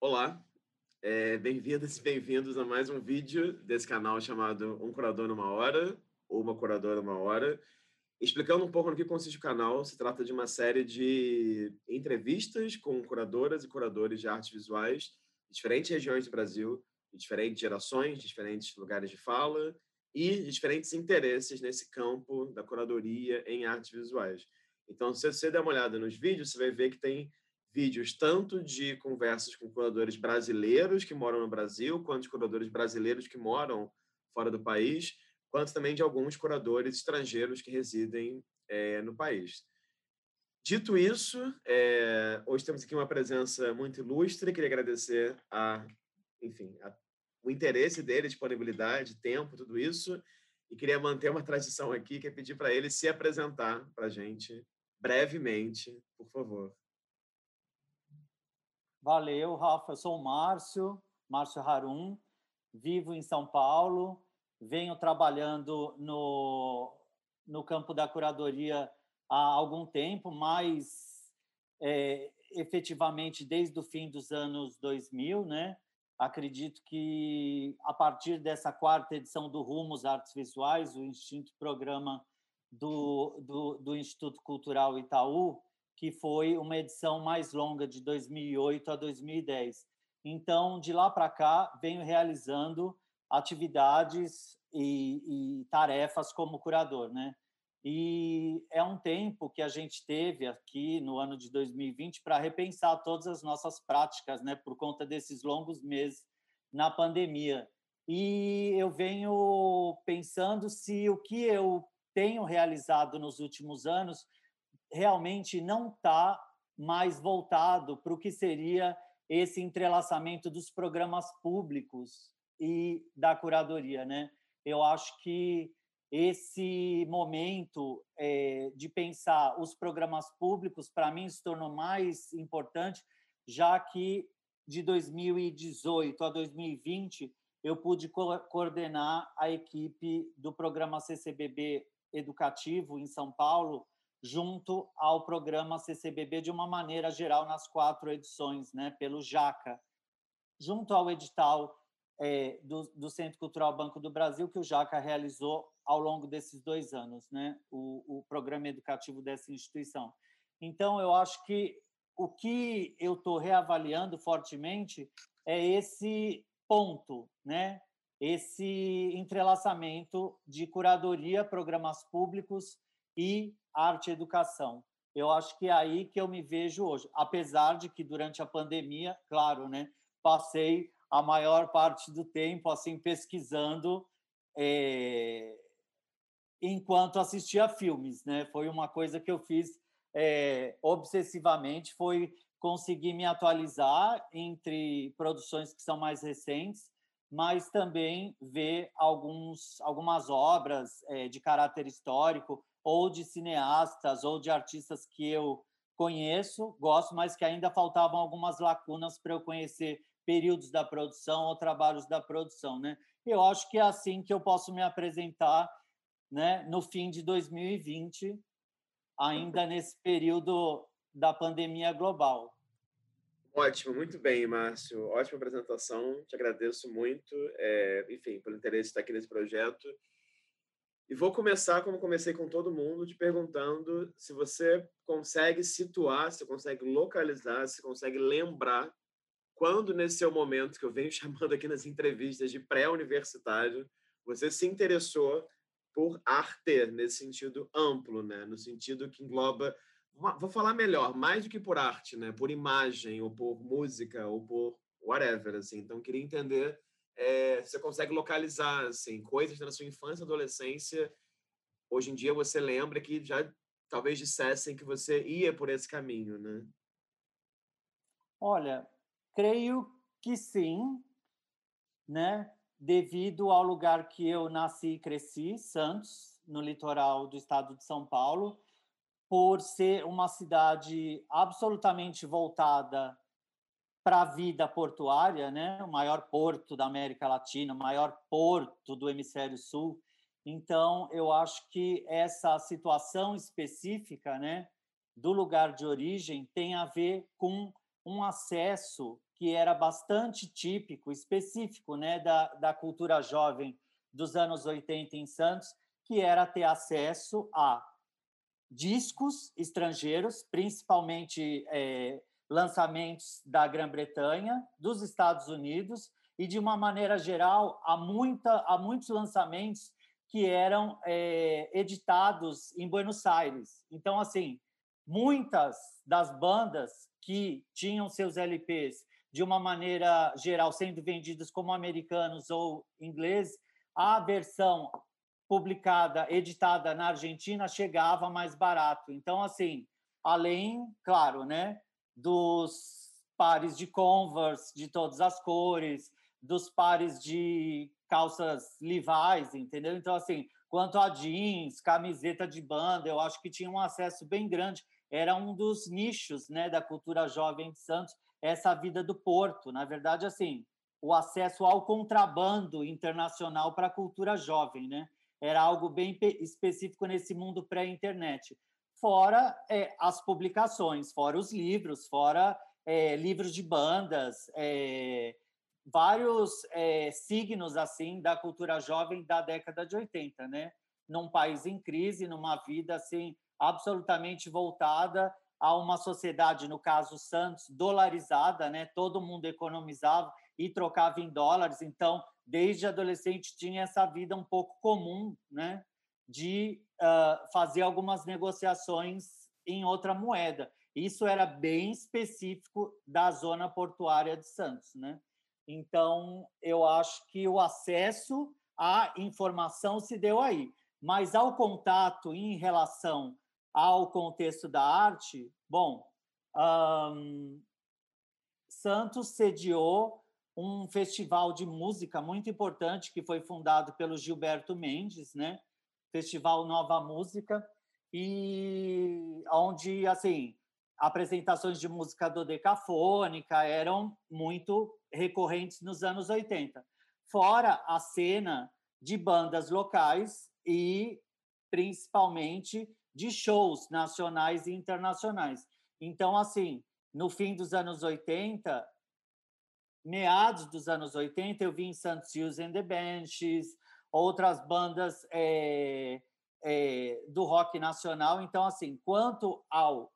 Olá, é, bem-vindas e bem-vindos a mais um vídeo desse canal chamado Um Curador numa Hora, ou Uma Curadora numa Hora. Explicando um pouco no que consiste o canal, se trata de uma série de entrevistas com curadoras e curadores de artes visuais de diferentes regiões do Brasil, de diferentes gerações, de diferentes lugares de fala e de diferentes interesses nesse campo da curadoria em artes visuais. Então, se você der uma olhada nos vídeos, você vai ver que tem vídeos tanto de conversas com curadores brasileiros que moram no Brasil, quanto de curadores brasileiros que moram fora do país, quanto também de alguns curadores estrangeiros que residem é, no país. Dito isso, é, hoje temos aqui uma presença muito ilustre. Queria agradecer a, enfim, a, o interesse dele, disponibilidade, tempo, tudo isso. E queria manter uma tradição aqui, que é pedir para ele se apresentar para a gente brevemente, por favor. Valeu, Rafa. Eu sou o Márcio, Márcio Harum, vivo em São Paulo, venho trabalhando no, no campo da curadoria há algum tempo, mas é, efetivamente desde o fim dos anos 2000, né? Acredito que a partir dessa quarta edição do Rumos Artes Visuais, o Instinto Programa do, do, do Instituto Cultural Itaú, que foi uma edição mais longa, de 2008 a 2010. Então, de lá para cá, venho realizando atividades e, e, tarefas como curador, né? E é um tempo que a gente teve aqui no ano de 2020 para repensar todas as nossas práticas, né? Por conta desses longos meses na pandemia. E eu venho pensando se o que eu tenho realizado nos últimos anos realmente não está mais voltado para o que seria esse entrelaçamento dos programas públicos e da curadoria, né? Eu acho que esse momento é, de pensar os programas públicos, para mim, se tornou mais importante, já que de 2018 a 2020 eu pude co coordenar a equipe do programa CCBB educativo em São Paulo, junto ao programa CCBB de uma maneira geral nas quatro edições, né, pelo JACA, junto ao edital é, do, do, Centro Cultural Banco do Brasil que o JACA realizou ao longo desses dois anos, né, o, o programa educativo dessa instituição. Então, eu acho que o que eu estou reavaliando fortemente é esse ponto, né? esse entrelaçamento de curadoria, programas públicos e arte e educação. Eu acho que é aí que eu me vejo hoje, apesar de que durante a pandemia, claro, né, passei a maior parte do tempo assim pesquisando é, enquanto assistia filmes, né? Foi uma coisa que eu fiz é, obsessivamente, foi conseguir me atualizar entre produções que são mais recentes, mas também ver alguns, algumas obras é, de caráter histórico ou de cineastas ou de artistas que eu conheço, gosto, mas que ainda faltavam algumas lacunas para eu conhecer períodos da produção ou trabalhos da produção, né? Eu acho que é assim que eu posso me apresentar, né, no fim de 2020, ainda nesse período da pandemia global. Ótimo, muito bem, Márcio. Ótima apresentação, te agradeço muito, é, enfim, pelo interesse de estar aqui nesse projeto. E vou começar, como comecei com todo mundo, te perguntando se você consegue situar, se consegue localizar, se consegue lembrar quando, nesse seu momento, que eu venho chamando aqui nas entrevistas de pré-universitário, você se interessou por arte, nesse sentido amplo, né? no sentido que engloba, vou falar melhor, mais do que por arte, né? por imagem, ou por música, ou por whatever. Assim. Então, queria entender é, você consegue localizar assim, coisas na sua infância adolescência. Hoje em dia você lembra que já talvez dissessem que você ia por esse caminho, né? Olha, creio que sim, né? Devido ao lugar que eu nasci e cresci, Santos, no litoral do estado de São Paulo, por ser uma cidade absolutamente voltada para a vida portuária, né? o maior porto da América Latina, o maior porto do hemisfério sul. Então, eu acho que essa situação específica né, do lugar de origem tem a ver com um acesso que era bastante típico, específico né, da, da cultura jovem dos anos 80 em Santos, que era ter acesso a discos estrangeiros, principalmente é, lançamentos da Grã-Bretanha, dos Estados Unidos e, de uma maneira geral, há, muita, há muitos lançamentos que eram é, editados em Buenos Aires. Então, assim, muitas das bandas que tinham seus LPs de uma maneira geral sendo vendidos como americanos ou ingleses, a versão publicada, editada na Argentina chegava mais barato. Então, assim, além, claro, né, dos pares de Converse de todas as cores, dos pares de calças Levi's, entendeu? Então, assim, quanto a jeans, camiseta de banda, eu acho que tinha um acesso bem grande. Era um dos nichos né, da cultura jovem de Santos, essa vida do Porto. Na verdade, assim, o acesso ao contrabando internacional para a cultura jovem, né? Era algo bem específico nesse mundo pré-internet. Fora é, as publicações, fora os livros, fora é, livros de bandas, é, vários é, signos assim da cultura jovem da década de 80, né? Num país em crise, numa vida assim absolutamente voltada a uma sociedade, no caso Santos, dolarizada, né? Todo mundo economizava e trocava em dólares, então desde adolescente tinha essa vida um pouco comum, né? De uh, fazer algumas negociações em outra moeda. Isso era bem específico da zona portuária de Santos, né? Então, eu acho que o acesso à informação se deu aí. Mas ao contato em relação ao contexto da arte, bom, um, Santos sediou um festival de música muito importante que foi fundado pelo Gilberto Mendes, né? Festival Nova Música e onde assim apresentações de música dodecafônica eram muito recorrentes nos anos 80. Fora a cena de bandas locais e principalmente de shows nacionais e internacionais. Então, assim, no fim dos anos 80, meados dos anos 80, eu vi em Santos Hughes and the Benches, outras bandas é, é, do rock nacional. Então, assim, quanto ao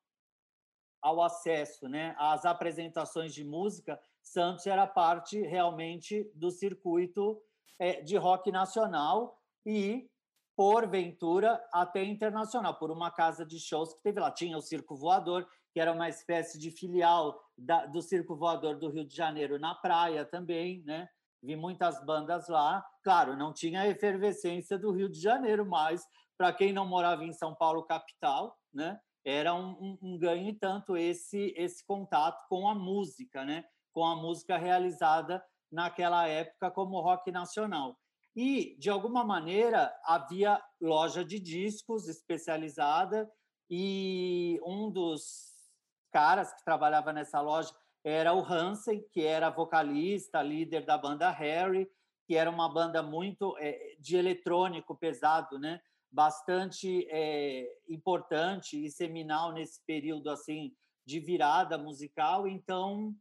ao acesso né, às apresentações de música, Santos era parte realmente do circuito é, de rock nacional e, porventura, até internacional, por uma casa de shows que teve lá. Tinha o Circo Voador, que era uma espécie de filial da, do Circo Voador do Rio de Janeiro na praia também, né? Vi muitas bandas lá. Claro, não tinha a efervescência do Rio de Janeiro, mas para quem não morava em São Paulo capital, né? era um, um, um ganho e tanto esse esse contato com a música, né? Com a música realizada naquela época como rock nacional. E de alguma maneira havia loja de discos especializada e um dos caras que trabalhava nessa loja era o Hansen, que era vocalista, líder da banda Harry, que era uma banda muito é, de eletrônico pesado, né? bastante é, importante e seminal nesse período assim de virada musical. Então,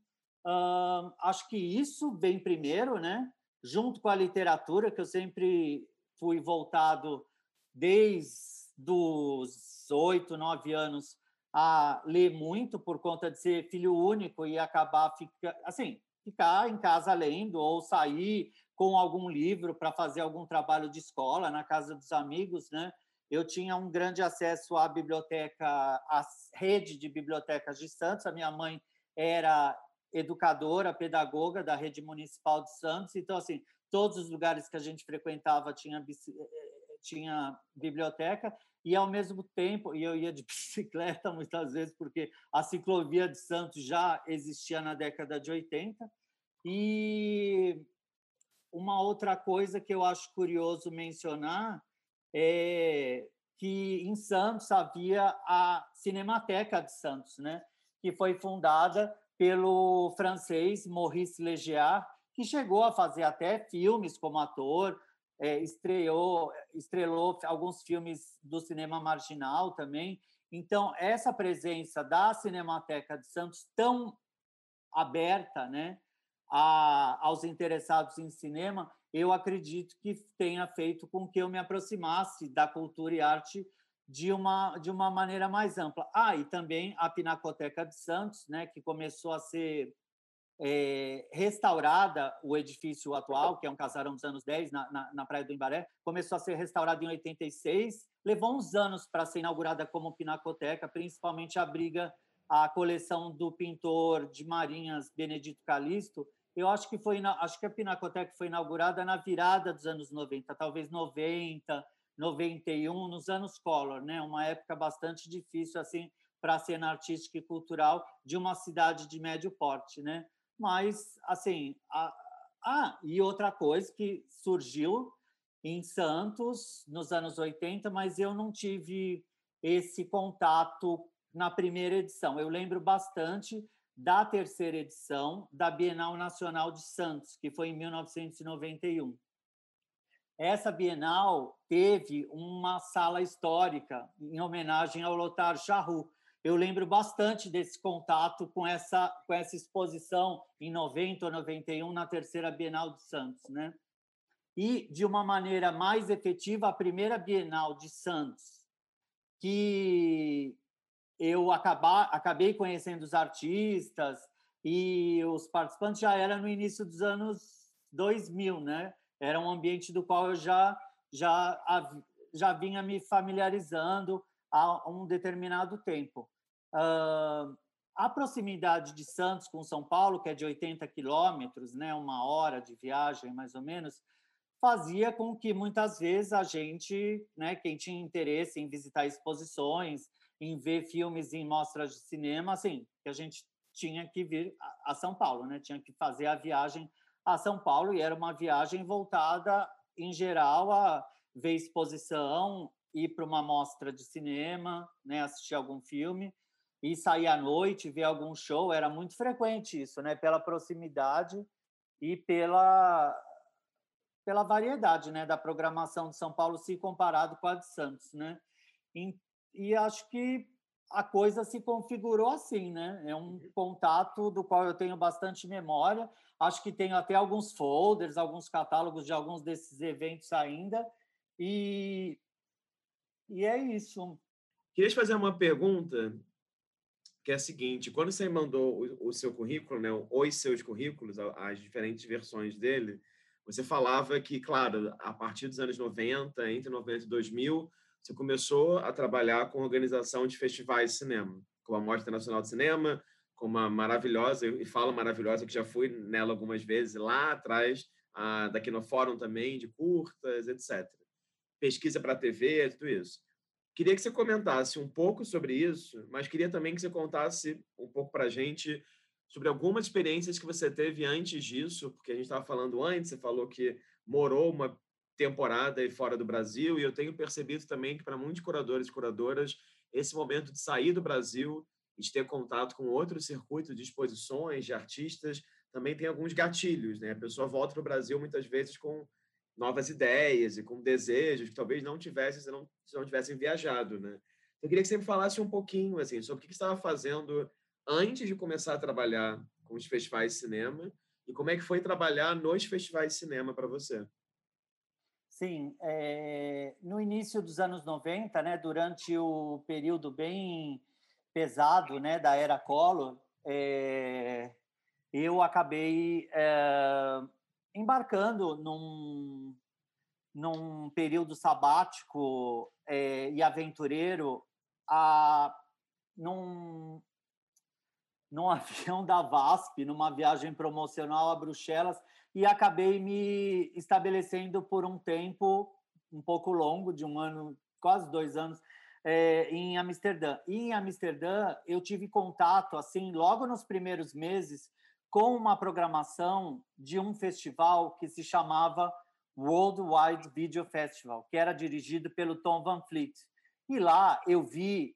hum, acho que isso vem primeiro, né? Junto com a literatura, que eu sempre fui voltado desde os oito, nove anos a ler muito por conta de ser filho único e acabar fica, assim ficar em casa lendo ou sair com algum livro para fazer algum trabalho de escola na casa dos amigos, né? Eu tinha um grande acesso à biblioteca, à rede de bibliotecas de Santos. A minha mãe era educadora, pedagoga da rede municipal de Santos. Então, assim, todos os lugares que a gente frequentava tinha, eh, eh, tinha biblioteca e ao mesmo tempo e eu ia de bicicleta muitas vezes porque a ciclovia de Santos já existia na década de 80 e uma outra coisa que eu acho curioso mencionar é que em Santos havia a Cinemateca de Santos, né? que foi fundada pelo francês Maurice Legiard, que chegou a fazer até filmes como ator, é, estreou, estrelou alguns filmes do cinema marginal também. Então, essa presença da Cinemateca de Santos, tão aberta, né, a, aos interessados em cinema, eu acredito que tenha feito com que eu me aproximasse da cultura e arte de uma, de uma maneira mais ampla. Ah, e também a Pinacoteca de Santos, né, que começou a ser é, restaurada, o edifício atual, que é um casarão dos anos 10, na, na, na Praia do Imbaré, começou a ser restaurado em 86, levou uns anos para ser inaugurada como Pinacoteca, principalmente a briga, a coleção do pintor de Marinhas Benedito Calixto, eu acho que foi acho que a Pinacoteca foi inaugurada na virada dos anos 90, talvez 90, 91, nos anos Collor, né? Uma época bastante difícil assim para a cena artística e cultural de uma cidade de médio porte, né? Mas assim, a, ah, e outra coisa que surgiu em Santos nos anos 80, mas eu não tive esse contato na primeira edição. Eu lembro bastante da terceira edição da Bienal Nacional de Santos, que foi em 1991. Essa Bienal teve uma sala histórica em homenagem ao Lothar Charroux. Eu lembro bastante desse contato com essa, com essa exposição em 90 ou 91 na terceira Bienal de Santos, né? E de uma maneira mais efetiva, a primeira Bienal de Santos, que eu acabar, acabei conhecendo os artistas e os participantes já era no início dos anos 2000, né? Era um ambiente do qual eu já já já vinha me familiarizando há um determinado tempo. Uh, a proximidade de Santos com São Paulo, que é de 80 quilômetros, né, uma hora de viagem mais ou menos, fazia com que muitas vezes a gente, né, quem tinha interesse em visitar exposições, em ver filmes em mostras de cinema, assim, que a gente tinha que vir a São Paulo, né? Tinha que fazer a viagem a São Paulo e era uma viagem voltada, em geral, a ver exposição, ir para uma mostra de cinema, né? Assistir algum filme e sair à noite, ver algum show. Era muito frequente isso, né? Pela proximidade e pela pela variedade, né? Da programação de São Paulo se comparado com a de Santos, né? e acho que a coisa se configurou assim, né? É um uhum. contato do qual eu tenho bastante memória. Acho que tenho até alguns folders, alguns catálogos de alguns desses eventos ainda. E, e é isso. Queria te fazer uma pergunta que é a seguinte: quando você mandou o, o seu currículo, né, os seus currículos, as diferentes versões dele, você falava que, claro, a partir dos anos 90, entre 90 e 2000, você começou a trabalhar com organização de festivais de cinema, como a Mostra Nacional de Cinema, com uma maravilhosa, e falo maravilhosa, que já fui nela algumas vezes, lá atrás, a, da Kinofórum também, de curtas, etc. Pesquisa para a TV, tudo isso. Queria que você comentasse um pouco sobre isso, mas queria também que você contasse um pouco para a gente sobre algumas experiências que você teve antes disso, porque a gente estava falando antes, você falou que morou uma temporada e fora do Brasil, e eu tenho percebido também que para muitos curadores e curadoras, esse momento de sair do Brasil e de ter contato com outro circuito de exposições, de artistas, também tem alguns gatilhos, né? A pessoa volta para o Brasil muitas vezes com novas ideias e com desejos que talvez não tivessem se não, se não tivessem viajado, né? Eu queria que você me falasse um pouquinho assim sobre o que você estava fazendo antes de começar a trabalhar com os festivais de cinema e como é que foi trabalhar nos festivais de cinema para você. Sim, é, no início dos anos 90, né, durante o período bem pesado né, da era Collor, é, eu acabei é, embarcando num, num período sabático e aventureiro a, num, num avião da VASP, numa viagem promocional a Bruxelas, e acabei me estabelecendo por um tempo um pouco longo, de um ano, quase dois anos, é, em Amsterdã. E em Amsterdã eu tive contato, assim, logo nos primeiros meses, com uma programação de um festival que se chamava Worldwide Video Festival, que era dirigido pelo Tom Van Fleet. E lá eu vi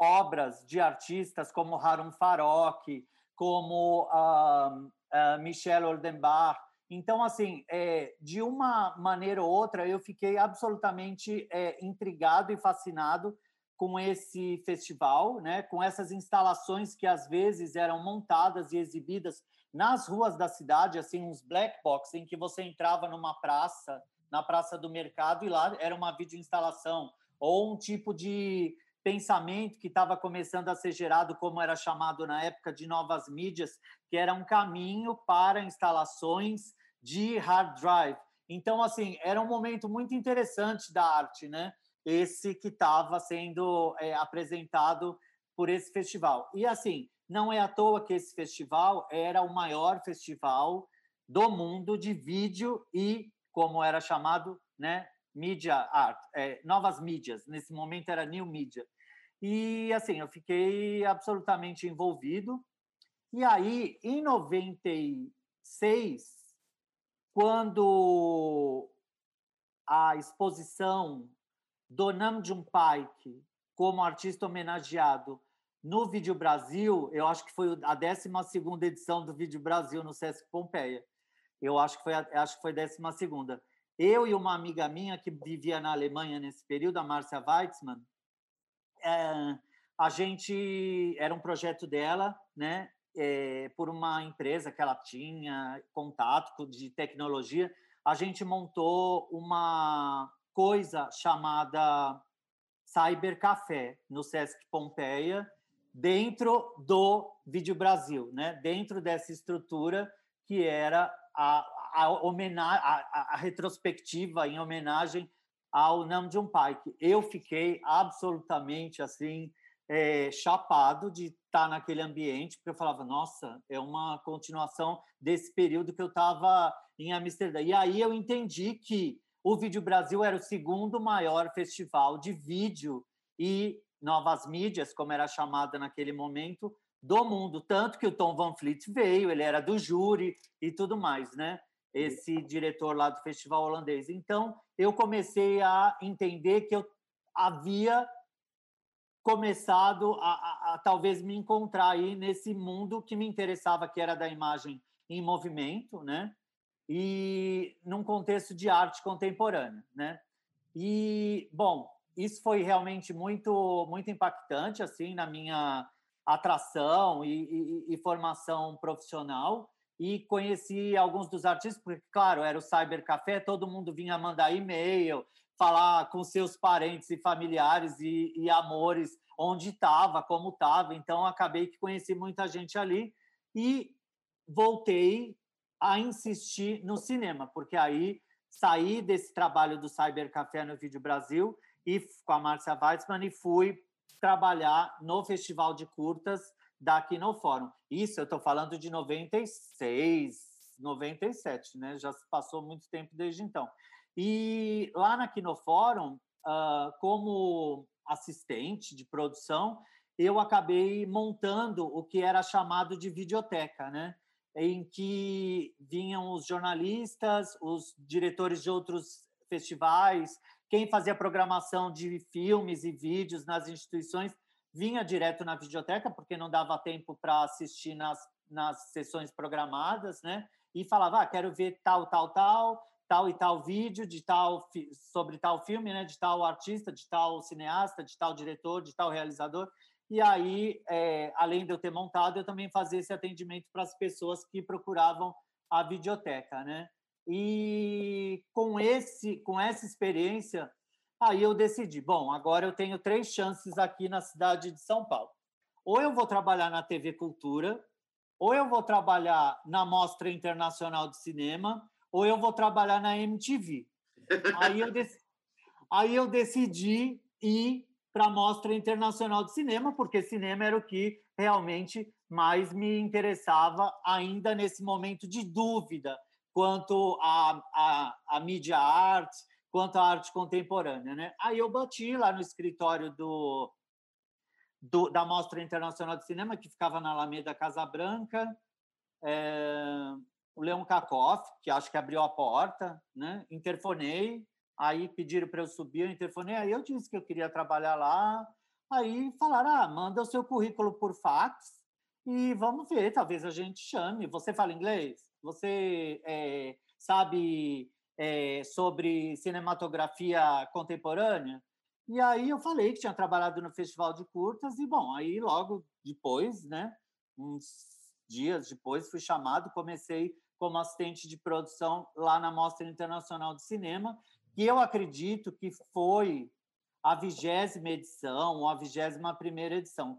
obras de artistas como Harun Farok, como uh, uh, Michel Oldenbar. Então, assim, é, de uma maneira ou outra, eu fiquei absolutamente é, intrigado e fascinado com esse festival, né, com essas instalações que às vezes eram montadas e exibidas nas ruas da cidade, assim, uns black box em que você entrava numa praça, na praça do mercado e lá era uma videoinstalação ou um tipo de pensamento que estava começando a ser gerado, como era chamado na época de novas mídias, que era um caminho para instalações de hard drive. Então, assim, era um momento muito interessante da arte, né? Esse que estava sendo é, apresentado por esse festival. E, assim, não é à toa que esse festival era o maior festival do mundo de vídeo e, como era chamado, né, media art, é, novas mídias. Nesse momento era new media. E assim, eu fiquei absolutamente envolvido. E aí, em 96, quando a exposição do Nam June Paik como artista homenageado no Vídeo Brasil, eu acho que foi a 12 edição do Vídeo Brasil no Sesc Pompeia. Eu acho que foi acho que foi a 12 Eu e uma amiga minha que vivia na Alemanha nesse período, a Márcia Weitzmann, é, a gente era um projeto dela, né? É, por uma empresa que ela tinha contato de tecnologia, a gente montou uma coisa chamada Cyber Café no Sesc Pompeia, dentro do Vídeo Brasil, né? Dentro dessa estrutura que era a, a, a, a retrospectiva em homenagem ao Namjoon Paik. Eu fiquei absolutamente assim é, chapado de estar naquele ambiente, porque eu falava, nossa, é uma continuação desse período que eu estava em Amsterdã. E aí eu entendi que o Vídeo Brasil era o segundo maior festival de vídeo e novas mídias, como era chamada naquele momento, do mundo. Tanto que o Tom Van Fleet veio, ele era do júri e tudo mais, né? esse diretor lá do festival holandês. Então, eu comecei a entender que eu havia começado a, a, a, talvez me encontrar aí nesse mundo que me interessava, que era da imagem em movimento, né? E num contexto de arte contemporânea, né? E bom, isso foi realmente muito muito impactante assim na minha atração e, e, e formação profissional e conheci alguns dos artistas, porque, claro, era o Cyber Café, todo mundo vinha mandar e-mail, falar com seus parentes e familiares e, e amores onde estava, como estava. Então, acabei que conheci muita gente ali e voltei a insistir no cinema, porque aí saí desse trabalho do Cyber Café no Vídeo Brasil e com a Márcia Weitzman e fui trabalhar no Festival de Curtas daqui no fórum. Isso eu estou falando de 96, 97, né? Já passou muito tempo desde então. E lá na Kinofórum, uh, como assistente de produção, eu acabei montando o que era chamado de videoteca, né? Em que vinham os jornalistas, os diretores de outros festivais, quem fazia programação de filmes e vídeos nas instituições vinha direto na videoteca, porque não dava tempo para assistir nas, nas sessões programadas, né? E falava, ah, quero ver tal, tal, tal, tal e tal vídeo de tal sobre tal filme, né? De tal artista, de tal cineasta, de tal diretor, de tal realizador. E aí, é, além de eu ter montado, eu também fazia esse atendimento para as pessoas que procuravam a videoteca, né? E com esse, com essa experiência, Aí eu decidi, bom, agora eu tenho três chances aqui na cidade de São Paulo. Ou eu vou trabalhar na TV Cultura, ou eu vou trabalhar na Mostra Internacional de Cinema, ou eu vou trabalhar na MTV. Aí eu, dec... Aí eu decidi ir para a Mostra Internacional de Cinema, porque cinema era o que realmente mais me interessava ainda nesse momento de dúvida quanto à a, a, mídia arte, quanto à arte contemporânea. Né? Aí eu bati lá no escritório do, do da Mostra Internacional de Cinema, que ficava na Alameda Casa Branca, é, o Leon Kakoff, que acho que abriu a porta, né? interfonei, aí pediram para eu subir, eu interfonei, aí eu disse que eu queria trabalhar lá, aí falaram, ah, manda o seu currículo por fax e vamos ver, talvez a gente chame. Você fala inglês? Você é, sabe é, sobre cinematografia contemporânea? E aí eu falei que tinha trabalhado no Festival de Curtas e, bom, aí logo depois, né, uns dias depois, fui chamado, comecei como assistente de produção lá na Mostra Internacional de Cinema, que eu acredito que foi a vigésima edição ou a vigésima primeira edição.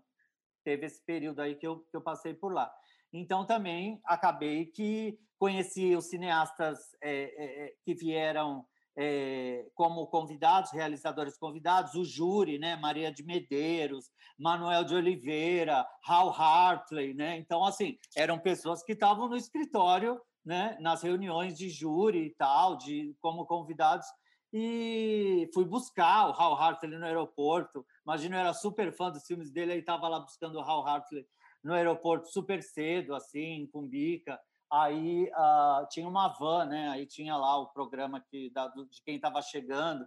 Teve esse período aí que eu, que eu passei por lá. Então, também acabei que conheci os cineastas é, é, que vieram é, como convidados, realizadores convidados, o júri, né, Maria de Medeiros, Manuel de Oliveira, Hal Hartley, né? Então, assim, eram pessoas que estavam no escritório, né, nas reuniões de júri e tal, de como convidados. E fui buscar o Hal Hartley no aeroporto. Imagina, eu era super fã dos filmes dele, aí estava lá buscando o Hal Hartley no aeroporto super cedo, assim, em Cumbica aí uh, tinha uma van, né? Aí tinha lá o programa que, da, de quem estava chegando.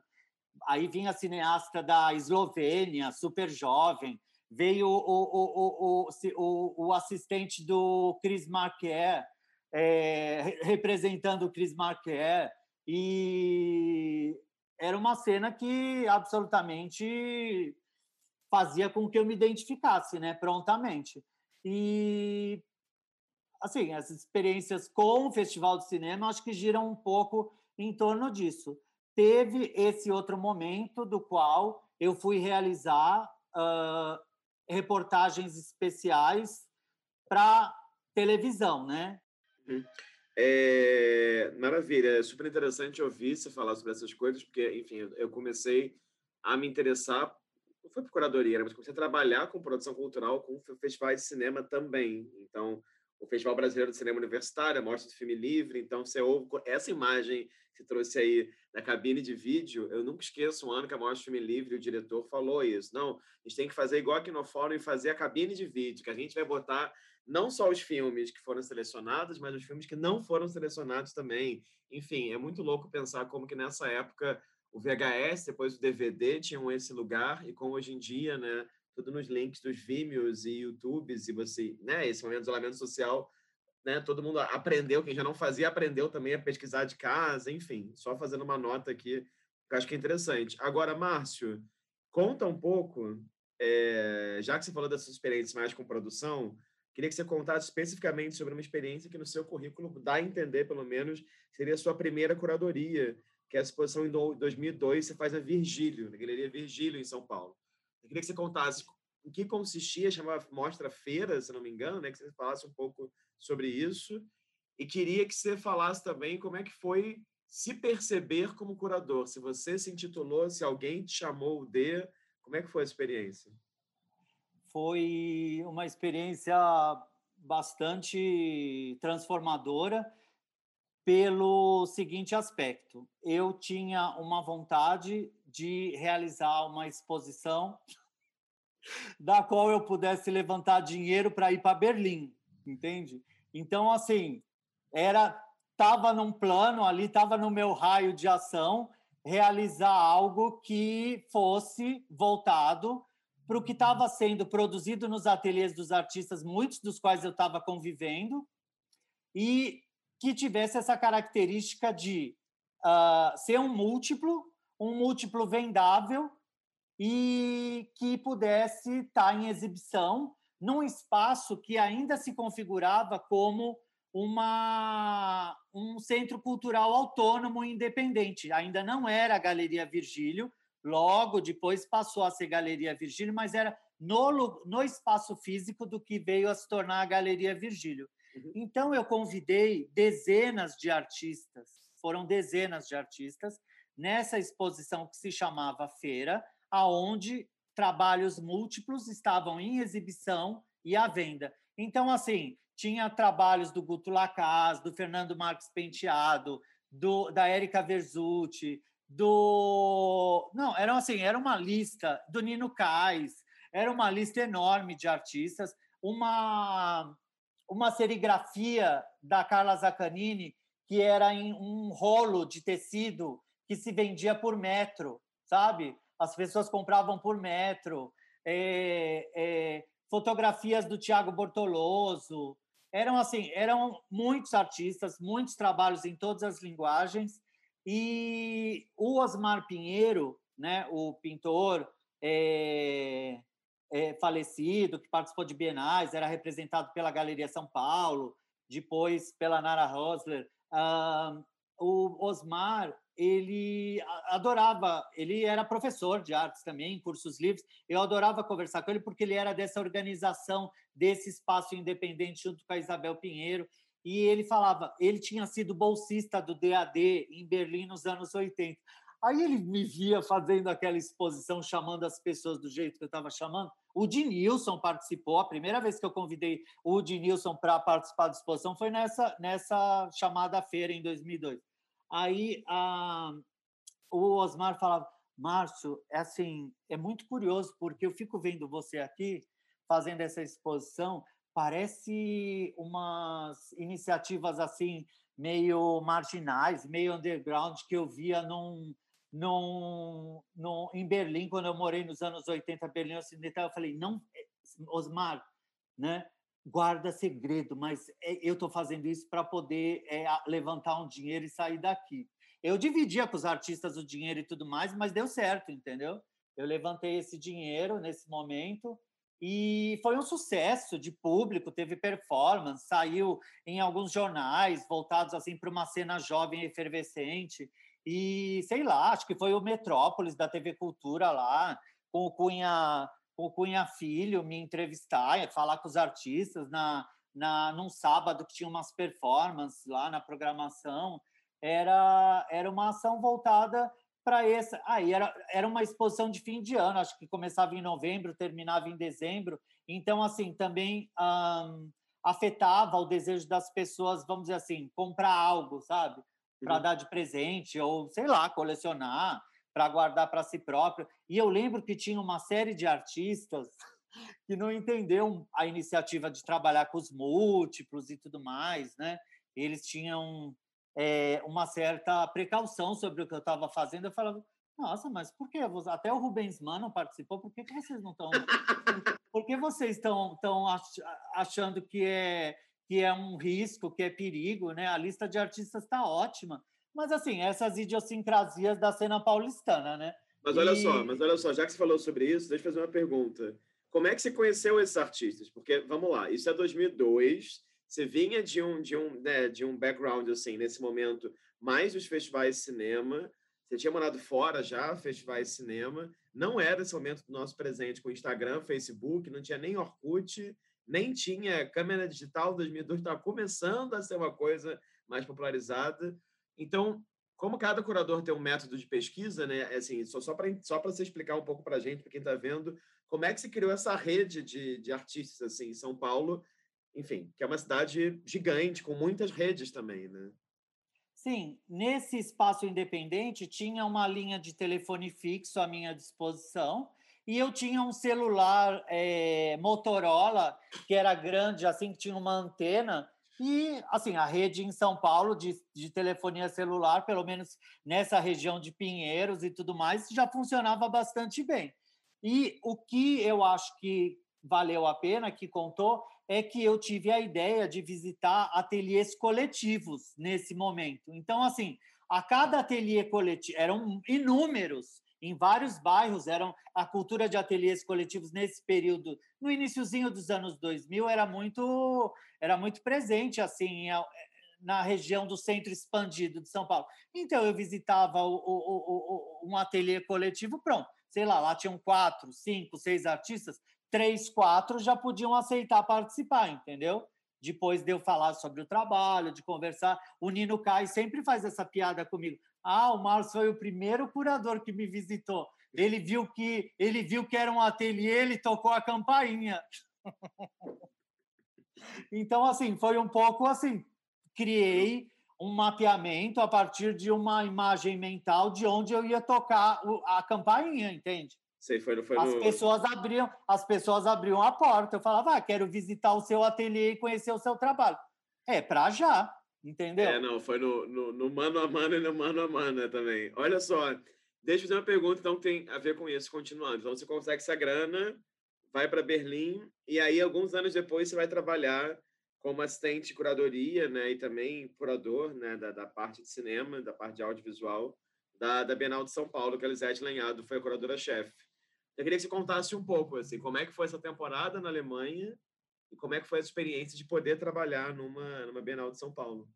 Aí vinha a cineasta da Eslovênia, super jovem. Veio o, o, o, o, o assistente do Chris Marquer, é, representando o Chris Marquer. E era uma cena que absolutamente fazia com que eu me identificasse, né, prontamente. E assim, as experiências com o Festival de Cinema, acho que giram um pouco em torno disso. Teve esse outro momento do qual eu fui realizar uh, reportagens especiais para televisão, né? Uhum. É, maravilha, é super interessante ouvir você falar sobre essas coisas, porque, enfim, eu comecei a me interessar, não foi por curadoria, né, mas comecei a trabalhar com produção cultural, com festivais de cinema também. Então, o Festival Brasileiro de Cinema Universitário, a Mostra do Filme Livre. Então, você ouve essa imagem que trouxe aí na cabine de vídeo. Eu nunca esqueço um ano que a Mostra do Filme Livre, o diretor falou isso. Não, a gente tem que fazer igual aqui no fórum e fazer a cabine de vídeo, que a gente vai botar não só os filmes que foram selecionados, mas os filmes que não foram selecionados também. Enfim, é muito louco pensar como que nessa época o VHS, depois o DVD tinham esse lugar e como hoje em dia, né, tudo nos links dos Vimeos e YouTubes, e você, né, esse momento de isolamento social, né, todo mundo aprendeu, quem já não fazia, aprendeu também a pesquisar de casa, enfim, só fazendo uma nota aqui, que acho que é interessante. Agora, Márcio, conta um pouco, é, já que você falou dessa experiência mais com produção, queria que você contasse especificamente sobre uma experiência que no seu currículo dá a entender, pelo menos, seria a sua primeira curadoria, que é a exposição em 2002, você faz a Virgílio, na Galeria Virgílio, em São Paulo. Eu queria que você contasse em que consistia, chamava Mostra Feira, se não me engano, né? que você falasse um pouco sobre isso. E queria que você falasse também como é que foi se perceber como curador. Se você se intitulou, se alguém te chamou de... Como é que foi a experiência? Foi uma experiência bastante transformadora pelo seguinte aspecto. Eu tinha uma vontade de realizar uma exposição da qual eu pudesse levantar dinheiro para ir para Berlim, entende? Então, assim, era estava num plano ali, estava no meu raio de ação realizar algo que fosse voltado para o que estava sendo produzido nos ateliês dos artistas, muitos dos quais eu estava convivendo, e que tivesse essa característica de uh, ser um múltiplo, um múltiplo vendável e que pudesse estar em exibição num espaço que ainda se configurava como uma, um centro cultural autônomo e independente. Ainda não era a Galeria Virgílio, logo depois passou a ser Galeria Virgílio, mas era no, no espaço físico do que veio a se tornar a Galeria Virgílio. Uhum. Então, eu convidei dezenas de artistas, foram dezenas de artistas, nessa exposição que se chamava Feira, aonde trabalhos múltiplos estavam em exibição e à venda. Então, assim, tinha trabalhos do Guto Lacaz, do Fernando Marques Penteado, do, da Érica Verzutti, do... Não, era assim, era uma lista do Nino Cais, era uma lista enorme de artistas, uma uma serigrafia da Carla Zaccanini, que era em um rolo de tecido que se vendia por metro, sabe? As pessoas compravam por metro. É, é, fotografias do Tiago Bortoloso. Eram assim, eram muitos artistas, muitos trabalhos em todas as linguagens. E o Osmar Pinheiro, né, o pintor é, é, falecido, que participou de bienais, era representado pela Galeria São Paulo, depois pela Nara Rosler. O Osmar, ele adorava, ele era professor de artes também, cursos livres. Eu adorava conversar com ele porque ele era dessa organização, desse espaço independente junto com a Isabel Pinheiro. E ele falava, ele tinha sido bolsista do DAD em Berlim nos anos 80. Aí ele me via fazendo aquela exposição, chamando as pessoas do jeito que eu estava chamando. O Dinilson participou. A primeira vez que eu convidei o Dinilson para participar da exposição foi nessa, nessa chamada feira em 2002. Aí a, o Osmar falava: Márcio, é assim, é muito curioso, porque eu fico vendo você aqui fazendo essa exposição, parece umas iniciativas assim meio marginais, meio underground que eu via num, num, num, em Berlim, quando eu morei nos anos 80, Berlim Ocidental, eu falei, não, eh, Osmar, né? guarda segredo, mas eh, eu estou fazendo isso para poder é, levantar um dinheiro e sair daqui. Eu dividia com os artistas o dinheiro e tudo mais, mas deu certo, entendeu? Eu levantei esse dinheiro nesse momento e foi um sucesso de público, teve performance, saiu em alguns jornais voltados assim para uma cena jovem efervescente. E sei lá, acho que foi o Metrópolis da TV Cultura lá, com o Cunha, com o Cunha Filho me entrevistar, falar com os artistas na, na num sábado que tinha umas performances lá na programação. Era era uma ação voltada para essa. Aí ah, era, era uma exposição de fim de ano, acho que começava em novembro, terminava em dezembro. Então, assim, também um, afetava o desejo das pessoas, vamos dizer assim, comprar algo, sabe? para uhum. dar de presente ou sei lá colecionar para guardar para si próprio. E eu lembro que tinha uma série de artistas que não entenderam a iniciativa de trabalhar com os múltiplos e tudo mais, né? Eles tinham é, uma certa precaução sobre o que eu estava fazendo. Eu falava, nossa, mas por que? Até o Rubens Mano participou, por que, que vocês não estão... Por que vocês estão achando que é que é um risco, que é perigo, né? A lista de artistas está ótima. Mas, assim, essas idiosincrasias da cena paulistana, né? Mas olha e... só, mas olha só, já que você falou sobre isso, deixa eu fazer uma pergunta. Como é que você conheceu esses artistas? Porque, vamos lá, isso é 2002, você vinha de um, de um, né, de um background, assim, nesse momento, mais dos festivais de cinema, você tinha morado fora já, festivais de cinema, não era esse momento do nosso presente com Instagram, Facebook, não tinha nem Orkut, nem tinha câmera digital, 2002 estava começando a ser uma coisa mais popularizada. Então, como cada curador tem um método de pesquisa, né? É assim, só, só para só você explicar um pouco para a gente, para quem está vendo, como é que se criou essa rede de, de artistas assim, em São Paulo, enfim, que é uma cidade gigante, com muitas redes também, né? Sim, nesse espaço independente tinha uma linha de telefone fixo à minha disposição e eu tinha um celular é, Motorola, que era grande, assim, que tinha uma antena. E, assim, a rede em São Paulo de, de telefonia celular, pelo menos nessa região de Pinheiros e tudo mais, já funcionava bastante bem. E o que eu acho que valeu a pena, que contou, é que eu tive a ideia de visitar ateliês coletivos nesse momento. Então, assim, a cada ateliê coletivo, eram inúmeros, em vários bairros eram a cultura de ateliês coletivos nesse período no iníciozinho dos anos 2000 era muito era muito presente assim na região do centro expandido de São Paulo então eu visitava o, o, o, um ateliê coletivo pronto sei lá lá tinham quatro cinco seis artistas três quatro já podiam aceitar participar entendeu depois de eu falar sobre o trabalho, de conversar. O Nino Kai sempre faz essa piada comigo. Ah, o Márcio foi o primeiro curador que me visitou. Ele viu que ele viu que era um ateliê, ele tocou a campainha. então, assim, foi um pouco assim, criei um mapeamento a partir de uma imagem mental de onde eu ia tocar a campainha, entende? Sei, foi, foi as no... pessoas abriam, as pessoas abriam a porta. Eu falava, ah, quero visitar o seu ateliê e conhecer o seu trabalho. É para já. Entendeu? É, não, foi no, no, no, mano a mano e no mano a mano também. Olha só, deixa eu fazer uma pergunta, então, que tem a ver com isso, continuando. Então, você consegue essa grana, vai para Berlim, e aí, alguns anos depois, você vai trabalhar como assistente de curadoria, né, e também curador, né, da, da parte de cinema, da parte de audiovisual, da, da Bienal de São Paulo, que a Lisete Lenhado foi a curadora-chefe. Eu queria que você contasse um pouco, assim, como é que foi essa temporada na Alemanha e como é que foi a experiência de poder trabalhar numa, numa Bienal de São Paulo.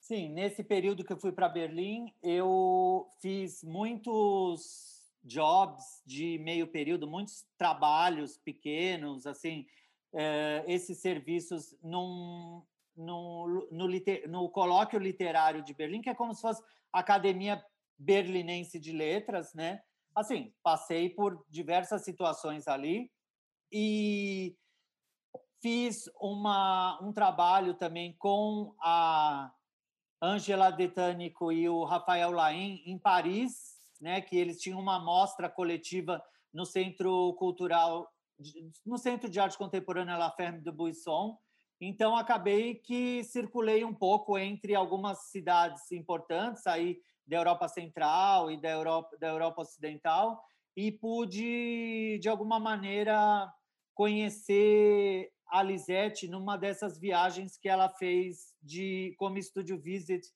Sim, nesse período que eu fui para Berlim, eu fiz muitos jobs de meio período, muitos trabalhos pequenos, assim, eh, esses serviços num, no, no, no colóquio literário de Berlim, que é como se fosse a Academia Berlinense de Letras, né? Assim, passei por diversas situações ali e fiz uma, um trabalho também com a Angela Detânico e o Rafael Laim em Paris, né? Que eles tinham uma mostra coletiva no Centro Cultural, no Centro de Arte Contemporânea La Ferme de Buisson, então, acabei que circulei um pouco entre algumas cidades importantes aí da Europa Central e da Europa, da Europa Ocidental e pude, de alguma maneira, conhecer a Lisette numa dessas viagens que ela fez de como estúdio visit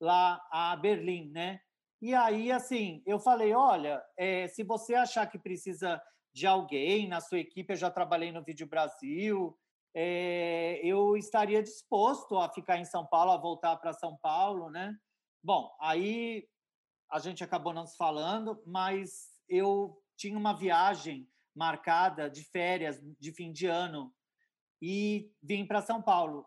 lá a Berlim, né? E aí, assim, eu falei, olha, é, se você achar que precisa de alguém na sua equipe, eu já trabalhei no Vídeo Brasil, é, eu estaria disposto a ficar em São Paulo, a voltar para São Paulo, né? Bom, aí a gente acabou não se falando, mas eu tinha uma viagem marcada de férias de fim de ano e vim para São Paulo.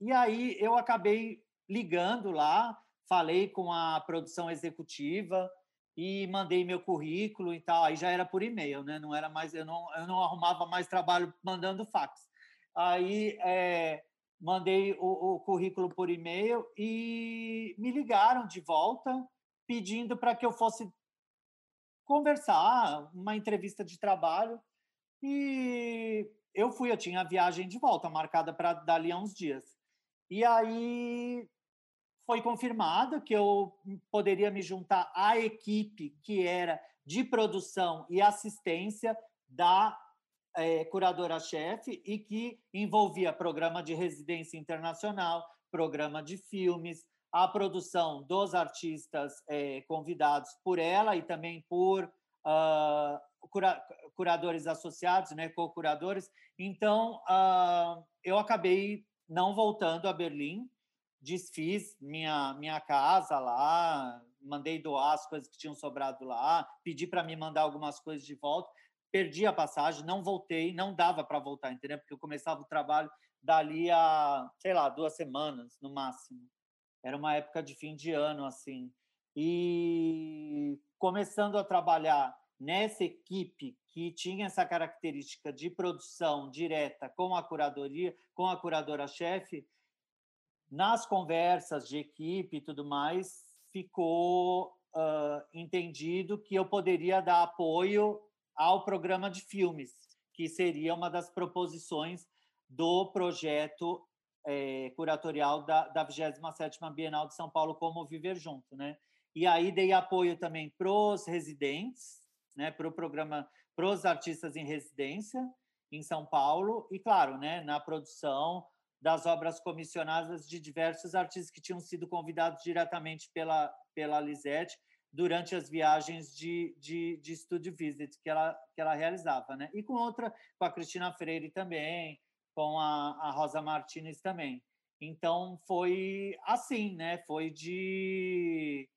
E aí eu acabei ligando lá, falei com a produção executiva e mandei meu currículo e tal. Aí já era por e-mail, né? Não era mais eu não eu não arrumava mais trabalho mandando fax. Aí é, mandei o, o currículo por e-mail e me ligaram de volta pedindo para que eu fosse conversar, uma entrevista de trabalho. E eu fui, eu tinha a viagem de volta marcada para dali a uns dias. E aí foi confirmado que eu poderia me juntar à equipe que era de produção e assistência da é, curadora-chefe e que envolvia programa de residência internacional, programa de filmes, a produção dos artistas é, convidados por ela e também por uh, cura curadores associados, né, co-curadores. Então, uh, eu acabei não voltando a Berlim, desfiz minha, minha casa lá, mandei doar as coisas que tinham sobrado lá, pedi para me mandar algumas coisas de volta perdi a passagem, não voltei, não dava para voltar, entendeu? Porque eu começava o trabalho dali a, sei lá, duas semanas no máximo. Era uma época de fim de ano, assim. E começando a trabalhar nessa equipe que tinha essa característica de produção direta com a curadoria, com a curadora-chefe, nas conversas de equipe e tudo mais, ficou uh, entendido que eu poderia dar apoio ao programa de filmes, que seria uma das proposições do projeto é, curatorial da, da 27ª Bienal de São Paulo, como Viver Junto. Né? E aí dei apoio também para os residentes, né, para o programa para os artistas em residência em São Paulo, e, claro, né, na produção das obras comissionadas de diversos artistas que tinham sido convidados diretamente pela, pela Lisette durante as viagens de, de, de studio visit que ela, que ela realizava, né? E com outra, com a Cristina Freire também, com a, a Rosa Martinez também. Então foi assim, né? Foi de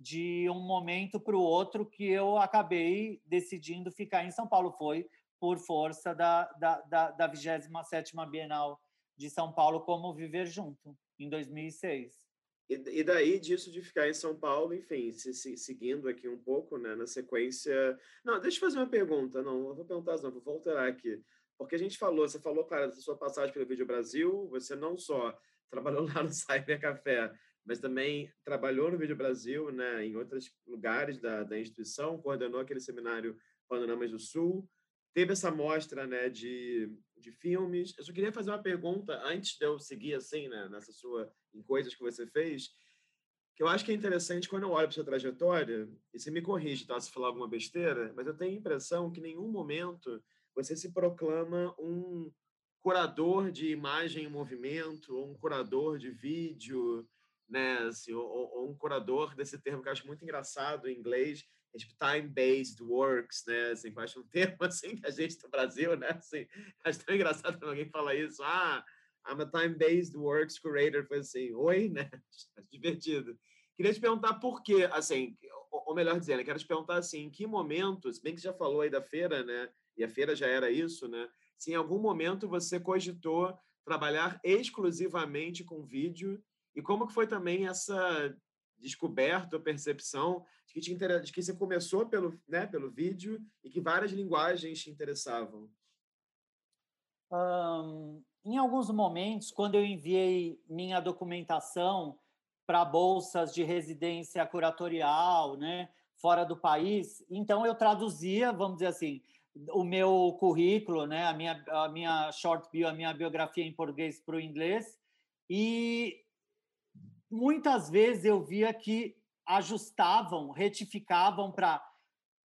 de um momento para o outro que eu acabei decidindo ficar em São Paulo. Foi por força da, da, da, da 27ª Bienal de São Paulo como Viver Junto, em 2006. E, daí disso de ficar em São Paulo, enfim, se, se, seguindo aqui um pouco, né, na sequência. Não, deixa eu fazer uma pergunta. Não, vou perguntar, não, vou voltar aqui. Porque a gente falou, você falou, claro, da sua passagem pelo Vídeo Brasil, você não só trabalhou lá no Cyber Café, mas também trabalhou no Vídeo Brasil, né, em outros lugares da, da instituição, coordenou aquele seminário Panoramas do Sul, teve essa mostra né, de, de filmes. Eu só queria fazer uma pergunta antes de eu seguir assim, né, nessa sua em coisas que você fez, que eu acho que é interessante quando eu olho para sua trajetória, e você me corrige, tá, se falar alguma besteira, mas eu tenho a impressão que em nenhum momento você se proclama um curador de imagem em movimento, ou um curador de vídeo. né? Assim, ou, ou, um curador desse termo que eu acho muito engraçado em inglês, é tipo time-based works, né? Assim, eu acho um termo assim que a gente do Brasil, né? Assim, acho tão engraçado quando alguém fala isso. Ah, I'm a time-based works curator. Foi assim, oi, né? Divertido. Queria te perguntar por quê, assim, ou melhor dizendo, quero te perguntar assim, em que momentos, bem que já falou aí da feira, né? E a feira já era isso, né? Se em algum momento você cogitou trabalhar exclusivamente com vídeo e como que foi também essa descoberta ou percepção de que, te inter... de que você começou pelo, né, pelo vídeo e que várias linguagens te interessavam? Um, em alguns momentos, quando eu enviei minha documentação para bolsas de residência curatorial, né, fora do país, então eu traduzia, vamos dizer assim, o meu currículo, né, a minha a minha short bio, a minha biografia em português para o inglês e muitas vezes eu via que ajustavam, retificavam para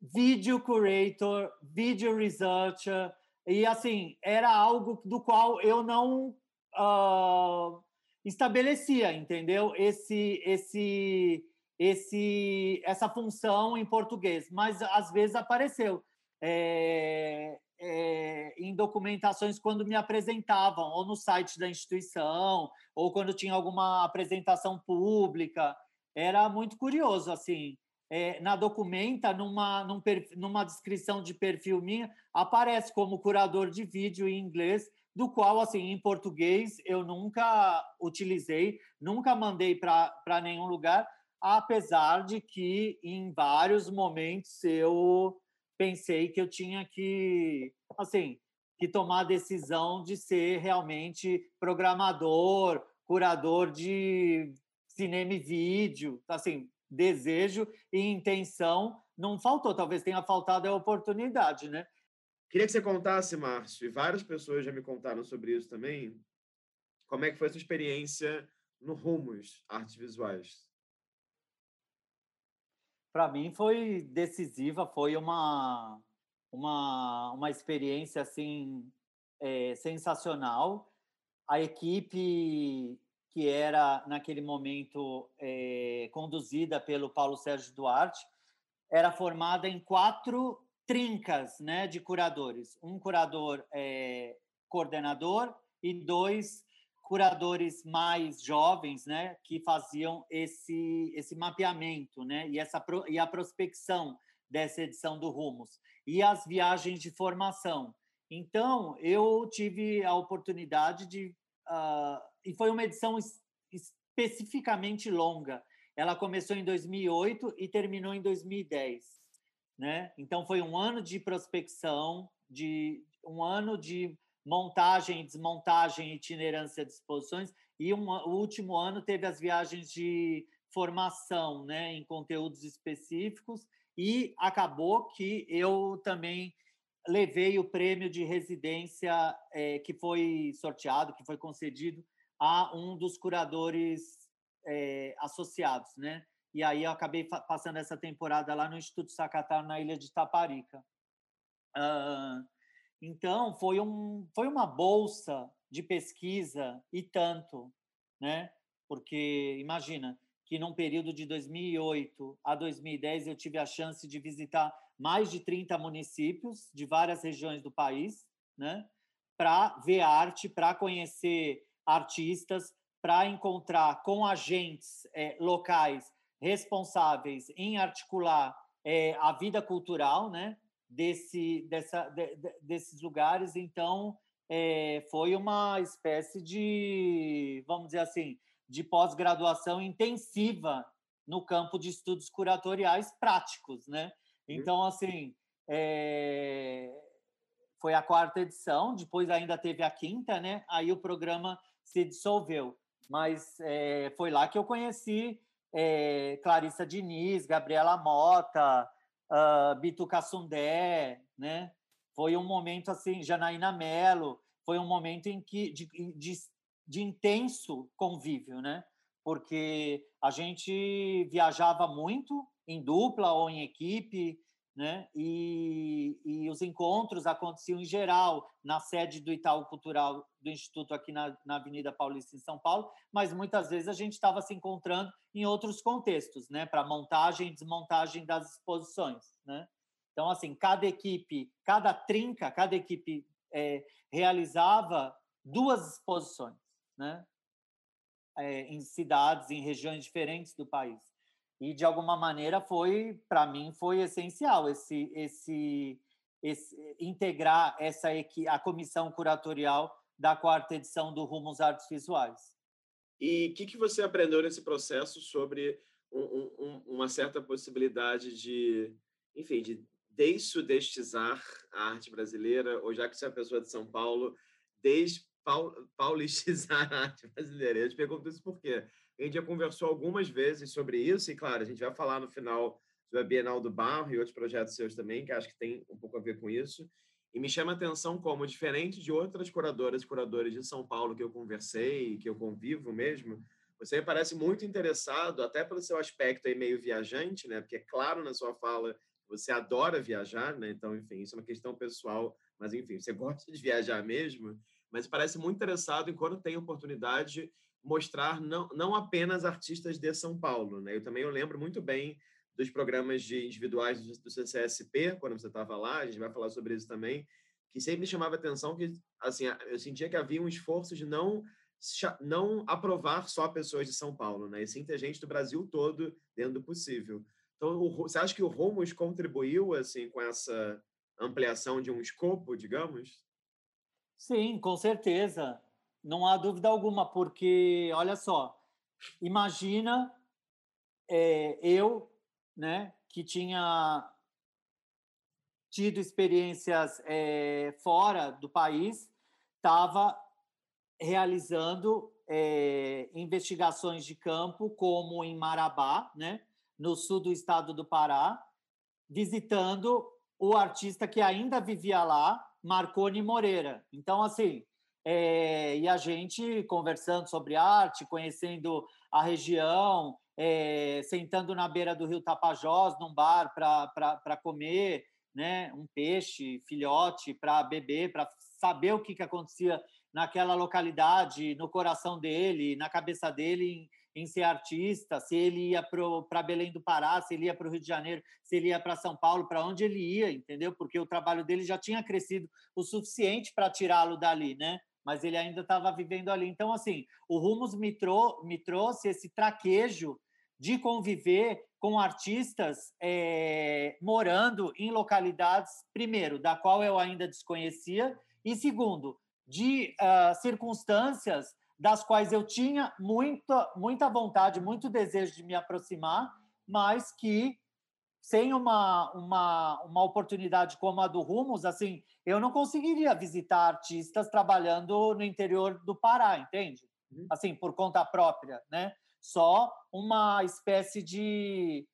video curator, video researcher, e assim, era algo do qual eu não uh, estabelecia, entendeu? Esse, esse, esse, essa função em português, mas às vezes apareceu. É, é, em documentações quando me apresentavam, ou no site da instituição, ou quando tinha alguma apresentação pública. Era muito curioso, assim. É, na documenta, numa, num, numa descrição de perfil minha, aparece como curador de vídeo em inglês, do qual, assim, em português, eu nunca utilizei, nunca mandei para nenhum lugar, apesar de que, em vários momentos, eu pensei que eu tinha que, assim, que tomar a decisão de ser realmente programador, curador de cinema e vídeo, assim, desejo e intenção não faltou, talvez tenha faltado a oportunidade, né? Queria que você contasse, Márcio, e várias pessoas já me contaram sobre isso também, como é que foi a sua experiência no Rumos Artes Visuais? para mim foi decisiva, foi uma, uma, uma experiência assim é, sensacional. A equipe que era naquele momento é, conduzida pelo Paulo Sérgio Duarte era formada em quatro trincas né, de curadores. Um curador é, coordenador e dois curadores mais jovens, né, que faziam esse esse mapeamento, né, e essa e a prospecção dessa edição do Rumos e as viagens de formação. Então eu tive a oportunidade de uh, e foi uma edição especificamente longa. Ela começou em 2008 e terminou em 2010, né? Então foi um ano de prospecção, de um ano de montagem, desmontagem, itinerância de exposições, e um, o último ano teve as viagens de formação né, em conteúdos específicos, e acabou que eu também levei o prêmio de residência é, que foi sorteado, que foi concedido a um dos curadores é, associados, né? E aí eu acabei passando essa temporada lá no Instituto Sacatar, na ilha de Taparica. Uh, então, foi, um, foi uma bolsa de pesquisa e tanto, né? Porque, imagina, que num período de 2008 a 2010 eu tive a chance de visitar mais de 30 municípios de várias regiões do país, né? Para ver arte, para conhecer artistas, para encontrar com agentes é, locais responsáveis em articular é, a vida cultural, né? desse, dessa, de, desses lugares. Então, é, foi uma espécie de, vamos dizer assim, de pós-graduação intensiva no campo de estudos curatoriais práticos, né? Então, assim, foi a quarta edição, depois ainda teve a quinta, né? Aí o programa se dissolveu. Mas é, foi lá que eu conheci é, Clarissa Diniz, Gabriela Mota, uh, Bitu Cassundé, né? Foi um momento assim, Janaína Mello, foi um momento em que de, de, de intenso convívio, né? Porque a gente viajava muito em dupla ou em equipe né? E, e, os encontros aconteciam em geral na sede do Itaú Cultural do Instituto aqui na, na Avenida Paulista em São Paulo, mas muitas vezes a gente estava se encontrando em outros contextos, né? Para montagem e desmontagem das exposições, né? Então assim, cada equipe, cada trinca, cada equipe é, realizava duas exposições, né? É, em cidades, em regiões diferentes do país e de alguma maneira foi para mim foi essencial esse esse, esse integrar essa a comissão curatorial da quarta edição do Rumos Artes Visuais. E o que, que você aprendeu nesse processo sobre um, um, uma certa possibilidade de, enfim, de dessudestizar a arte brasileira, ou já que você é uma pessoa de São Paulo, despaulistizar a arte brasileira? Eu te pergunto isso por quê? A gente já conversou algumas vezes sobre isso, e claro, a gente vai falar no final sobre a Bienal do Barro e outros projetos seus também, que acho que tem um pouco a ver com isso. E me chama a atenção como, diferente de outras curadoras e curadores de São Paulo que eu conversei, que eu convivo mesmo, você parece muito interessado, até pelo seu aspecto aí meio viajante, né? Porque é claro na sua fala você adora viajar, né? Então, enfim, isso é uma questão pessoal, mas enfim, você gosta de viajar mesmo, mas parece muito interessado em quando tem oportunidade mostrar não, não apenas artistas de São Paulo. Né? Eu também eu lembro muito bem dos programas de individuais do, CCSP, quando você estava lá, a gente vai falar sobre isso também, que sempre me chamava atenção que assim, eu sentia que havia um esforço de não não aprovar só pessoas de São Paulo, né? E sim ter gente do Brasil todo dentro do possível. Então, o, você acha que o Romos contribuiu assim com essa ampliação de um escopo, digamos? Sim, com certeza. Não há dúvida alguma, porque, olha só, imagina é, eu, né, que tinha tido experiências é, fora do país, estava realizando é, investigações de campo, como em Marabá, né, no sul do estado do Pará, visitando o artista que ainda vivia lá, Marconi Moreira. Então, assim, é, e a gente conversando sobre arte, conhecendo a região, é, sentando na beira do rio Tapajós, num bar para comer né, um peixe, filhote, para beber, para saber o que, que acontecia naquela localidade, no coração dele, na cabeça dele, em, em ser artista, se ele ia para Belém do Pará, se ele ia para o Rio de Janeiro, se ele ia para São Paulo, para onde ele ia, entendeu? Porque o trabalho dele já tinha crescido o suficiente para tirá-lo dali, né? Mas ele ainda estava vivendo ali. Então, assim, o Rumos me, trou me trouxe esse traquejo de conviver com artistas é, morando em localidades, primeiro, da qual eu ainda desconhecia, e segundo, de uh, circunstâncias das quais eu tinha muita, muita vontade, muito desejo de me aproximar, mas que sem uma, uma, uma oportunidade como a do Rumos, assim, eu não conseguiria visitar artistas trabalhando no interior do Pará, entende? Uhum. Assim, por conta própria, né? Só uma espécie de,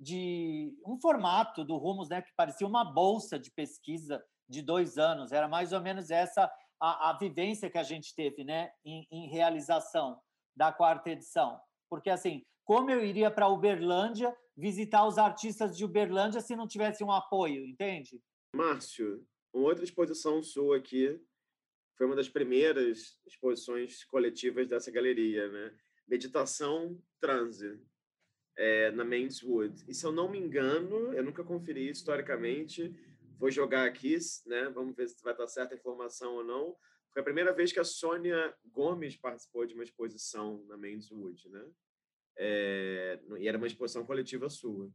de um formato do Rumos, né, que parecia uma bolsa de pesquisa de dois anos. Era mais ou menos essa a, a vivência que a gente teve, né, em, em realização da quarta edição. Porque assim, como eu iria para Uberlândia visitar os artistas de Uberlândia se não tivesse um apoio, entende? Márcio, uma outra exposição sua aqui foi uma das primeiras exposições coletivas dessa galeria, né? Meditação Transe, é, na Wood. E se eu não me engano, eu nunca conferi historicamente, vou jogar aqui, né? Vamos ver se vai estar certa a informação ou não. Foi a primeira vez que a Sônia Gomes participou de uma exposição na Wood, né? É, e era uma exposição coletiva sua.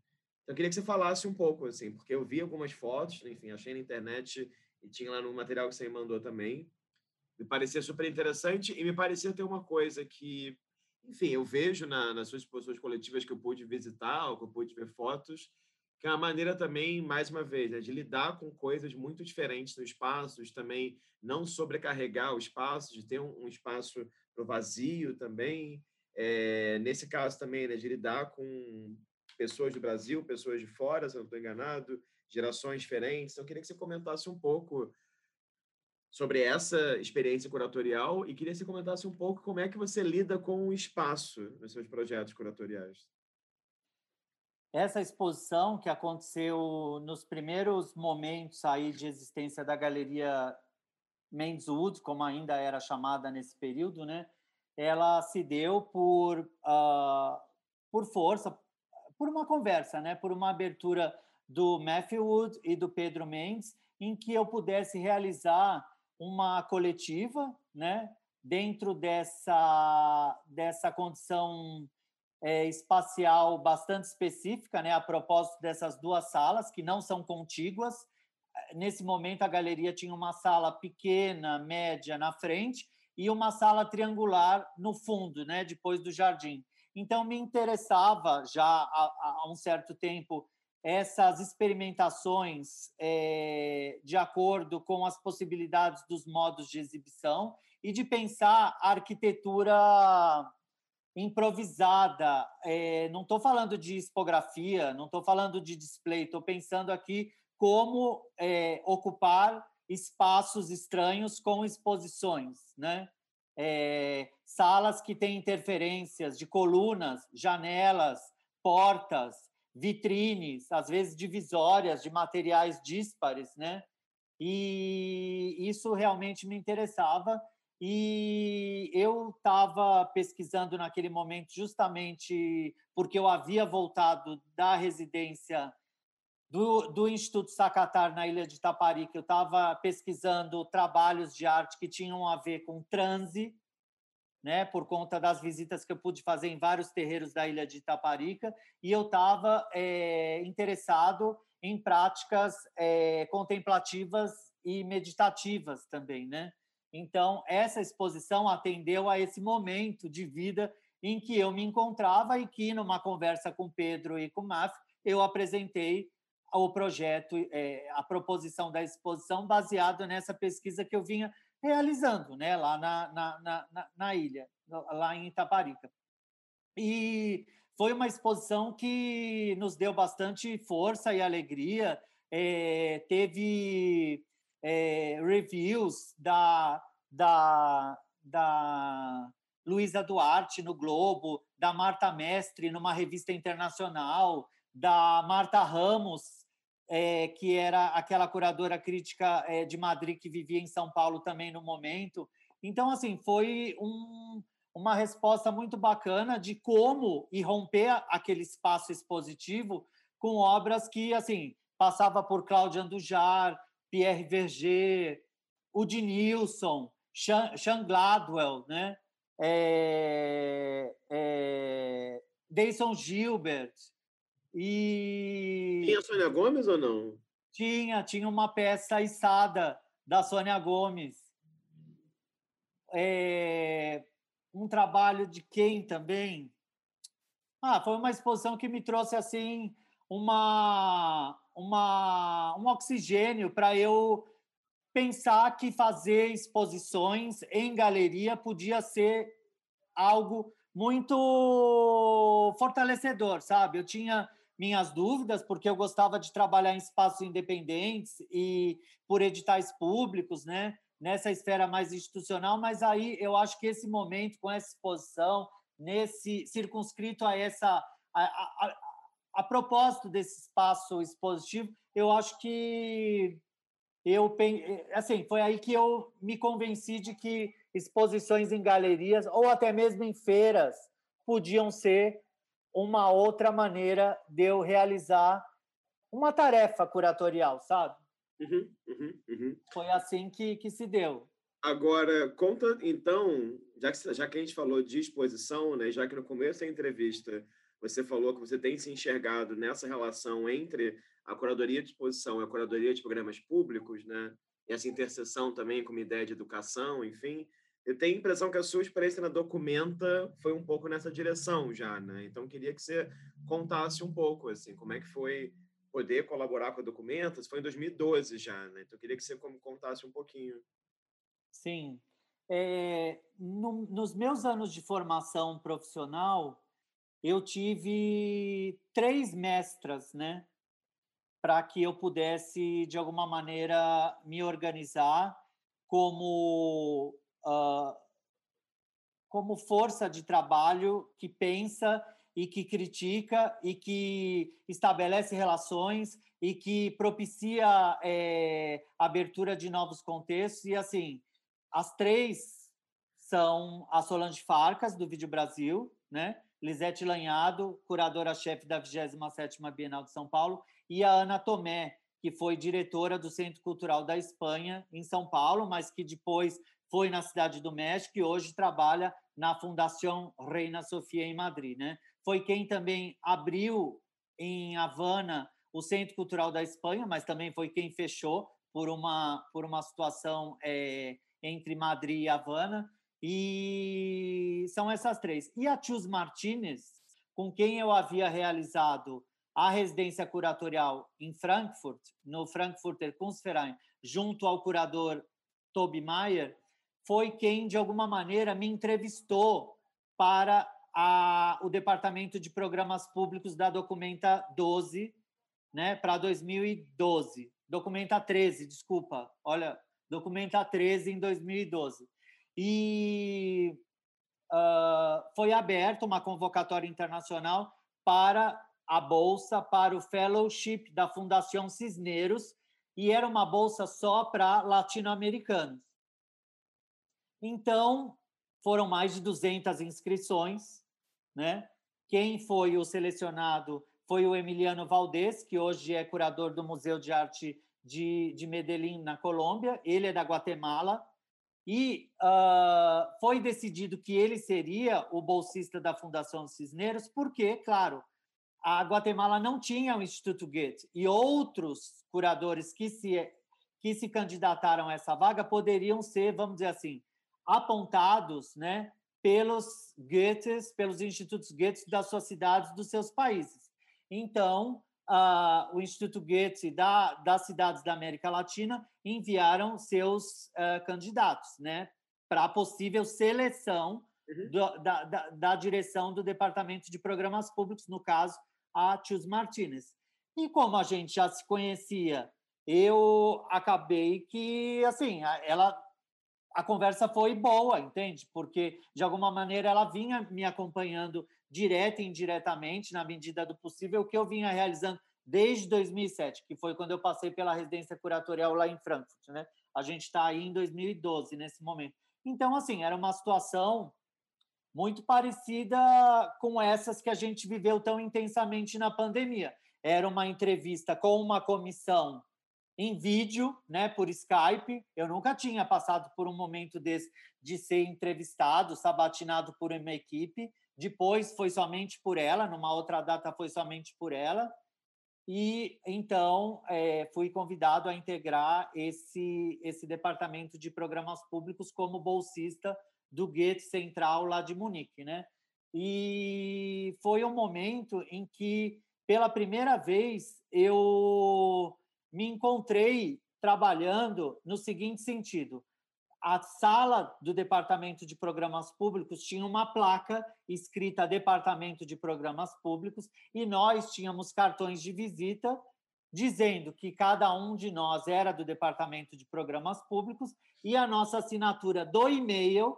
Então, eu queria que você falasse um pouco, assim, porque eu vi algumas fotos, enfim, achei na internet e tinha lá no material que você me mandou também. Me parecia super interessante e me parecia ter uma coisa que, enfim, eu vejo na, nas suas exposições coletivas que eu pude visitar, ou que eu pude ver fotos, que é uma maneira também, mais uma vez, né, de lidar com coisas muito diferentes no espaço, de também não sobrecarregar o espaço, de ter um, um espaço para o vazio também, é, nesse caso também, né, de lidar com pessoas do Brasil, pessoas de fora, se eu não estou enganado, gerações diferentes. Então, eu queria que você comentasse um pouco sobre essa experiência curatorial e queria que você comentasse um pouco como é que você lida com o espaço nos seus projetos curatoriais. essa exposição que aconteceu nos primeiros momentos aí de existência da galeria Wood, como ainda era chamada nesse período, né? Ela se deu por uh, por força, por uma conversa, né? Por uma abertura do Matthew Wood e do Pedro Mendes, em que eu pudesse realizar uma coletiva, né? Dentro dessa dessa condição é, espacial bastante específica, né, a propósito dessas duas salas, que não são contíguas. Nesse momento, a galeria tinha uma sala pequena, média na frente e uma sala triangular no fundo, né, depois do jardim. Então, me interessava já há, há um certo tempo essas experimentações é, de acordo com as possibilidades dos modos de exibição e de pensar a arquitetura improvisada. É, não estou falando de expografia, não estou falando de display, estou pensando aqui como é, ocupar espaços estranhos com exposições, né? É, salas que têm interferências de colunas, janelas, portas, vitrines, às vezes divisórias de materiais díspares, né? E isso realmente me interessava e eu estava pesquisando naquele momento justamente porque eu havia voltado da residência do, do Instituto Sacatar na ilha de Itaparica. Eu estava pesquisando trabalhos de arte que tinham a ver com transe, né, por conta das visitas que eu pude fazer em vários terreiros da ilha de Itaparica, e eu estava é, interessado em práticas é, contemplativas e meditativas também, né? Então, essa exposição atendeu a esse momento de vida em que eu me encontrava e que, numa conversa com Pedro e com Maf, eu apresentei o projeto, é, a proposição da exposição baseado nessa pesquisa que eu vinha realizando né, lá na, na, na, na ilha, lá em Itaparica. E foi uma exposição que nos deu bastante força e alegria. É, teve é, reviews da, da, da Luísa Duarte no Globo, da Marta Mestre numa revista internacional, da Marta Ramos, é, que era aquela curadora crítica é, de Madrid que vivia em São Paulo também no momento. Então, assim, foi um, uma resposta muito bacana de como irromper aquele espaço expositivo com obras que, assim, passava por Cláudia Andujar, Pierre Verger, o de Nilson, Sean, Gladwell, né? É, é, Deison Gilbert e tinha Sônia Gomes ou não? Tinha, tinha uma peça içada da Sônia Gomes. É, um trabalho de quem também? Ah, foi uma exposição que me trouxe assim uma, uma um oxigênio para eu pensar que fazer exposições em galeria podia ser algo muito fortalecedor, sabe? Eu tinha minhas dúvidas porque eu gostava de trabalhar em espaços independentes e por editais públicos, né? Nessa esfera mais institucional, mas aí eu acho que esse momento com essa exposição, nesse circunscrito a essa a, a, a propósito desse espaço expositivo, eu acho que eu assim foi aí que eu me convenci de que exposições em galerias ou até mesmo em feiras podiam ser uma outra maneira de eu realizar uma tarefa curatorial, sabe? Uhum, uhum, uhum. Foi assim que, que se deu. Agora, conta então, já que, já que a gente falou de exposição, né, já que no começo da entrevista você falou que você tem se enxergado nessa relação entre a curadoria de exposição e a curadoria de programas públicos, né? E essa interseção também com uma ideia de educação, enfim. Eu tenho a impressão que a sua experiência na Documenta foi um pouco nessa direção já, né? Então, queria que você contasse um pouco, assim, como é que foi poder colaborar com a Documenta. Foi em 2012 já, né? Então, queria que você contasse um pouquinho. Sim. É, no, nos meus anos de formação profissional, eu tive três mestras, né? para que eu pudesse, de alguma maneira, me organizar como, uh, como força de trabalho que pensa e que critica e que estabelece relações e que propicia é, abertura de novos contextos. E, assim, as três são a Solange Farcas, do Vídeo Brasil, né? Lisete Lanhado, curadora-chefe da 27ª Bienal de São Paulo, e a Ana Tomé, que foi diretora do Centro Cultural da Espanha, em São Paulo, mas que depois foi na Cidade do México e hoje trabalha na Fundação Reina Sofia, em Madrid. Né? Foi quem também abriu em Havana o Centro Cultural da Espanha, mas também foi quem fechou por uma, por uma situação é, entre Madrid e Havana. E são essas três. E a Tius Martinez, com quem eu havia realizado a residência curatorial em Frankfurt, no Frankfurter Kunstverein, junto ao curador Toby Mayer, foi quem, de alguma maneira, me entrevistou para a, o Departamento de Programas Públicos da Documenta 12, né, para 2012. Documenta 13, desculpa. Olha, Documenta 13 em 2012. E uh, foi aberta uma convocatória internacional para a bolsa para o fellowship da Fundação Cisneros e era uma bolsa só para latino-americanos. Então, foram mais de 200 inscrições, né? Quem foi o selecionado foi o Emiliano Valdez, que hoje é curador do Museu de Arte de, de Medellín, na Colômbia. Ele é da Guatemala. E uh, foi decidido que ele seria o bolsista da Fundação Cisneros, porque, claro, a Guatemala não tinha o Instituto Goethe e outros curadores que se que se candidataram a essa vaga poderiam ser, vamos dizer assim, apontados, né, pelos Goethes, pelos institutos Goethe das suas cidades, dos seus países. Então, uh, o Instituto Goethe da, das cidades da América Latina enviaram seus uh, candidatos, né, para a possível seleção uhum. do, da, da, da direção do Departamento de Programas Públicos, no caso, a Tios Martinez. E como a gente já se conhecia, eu acabei que, assim, ela a conversa foi boa, entende? Porque, de alguma maneira, ela vinha me acompanhando direta e indiretamente, na medida do possível, o que eu vinha realizando desde 2007, que foi quando eu passei pela residência curatorial lá em Frankfurt, né? A gente está aí em 2012, nesse momento. Então, assim, era uma situação muito parecida com essas que a gente viveu tão intensamente na pandemia. Era uma entrevista com uma comissão em vídeo, né, por Skype. Eu nunca tinha passado por um momento desse de ser entrevistado, sabatinado por uma equipe. Depois foi somente por ela, numa outra data foi somente por ela. E então é, fui convidado a integrar esse esse departamento de programas públicos como bolsista do Goethe Central lá de Munique, né? E foi um momento em que, pela primeira vez, eu me encontrei trabalhando no seguinte sentido: a sala do Departamento de Programas Públicos tinha uma placa escrita Departamento de Programas Públicos e nós tínhamos cartões de visita dizendo que cada um de nós era do Departamento de Programas Públicos e a nossa assinatura do e-mail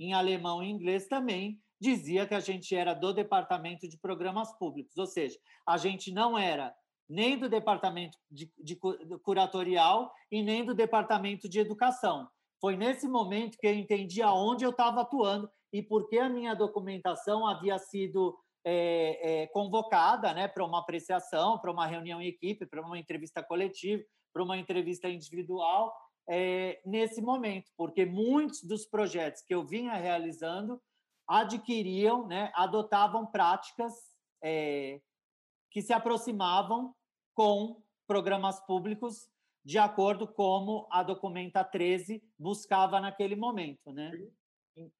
em alemão e inglês também, dizia que a gente era do Departamento de Programas Públicos, ou seja, a gente não era nem do Departamento de, de Curatorial e nem do Departamento de Educação. Foi nesse momento que eu entendi aonde eu estava atuando e por que a minha documentação havia sido é, é, convocada né, para uma apreciação, para uma reunião em equipe, para uma entrevista coletiva, para uma entrevista individual, é, nesse momento, porque muitos dos projetos que eu vinha realizando adquiriam, né, adotavam práticas é, que se aproximavam com programas públicos de acordo como a Documenta 13 buscava naquele momento, né?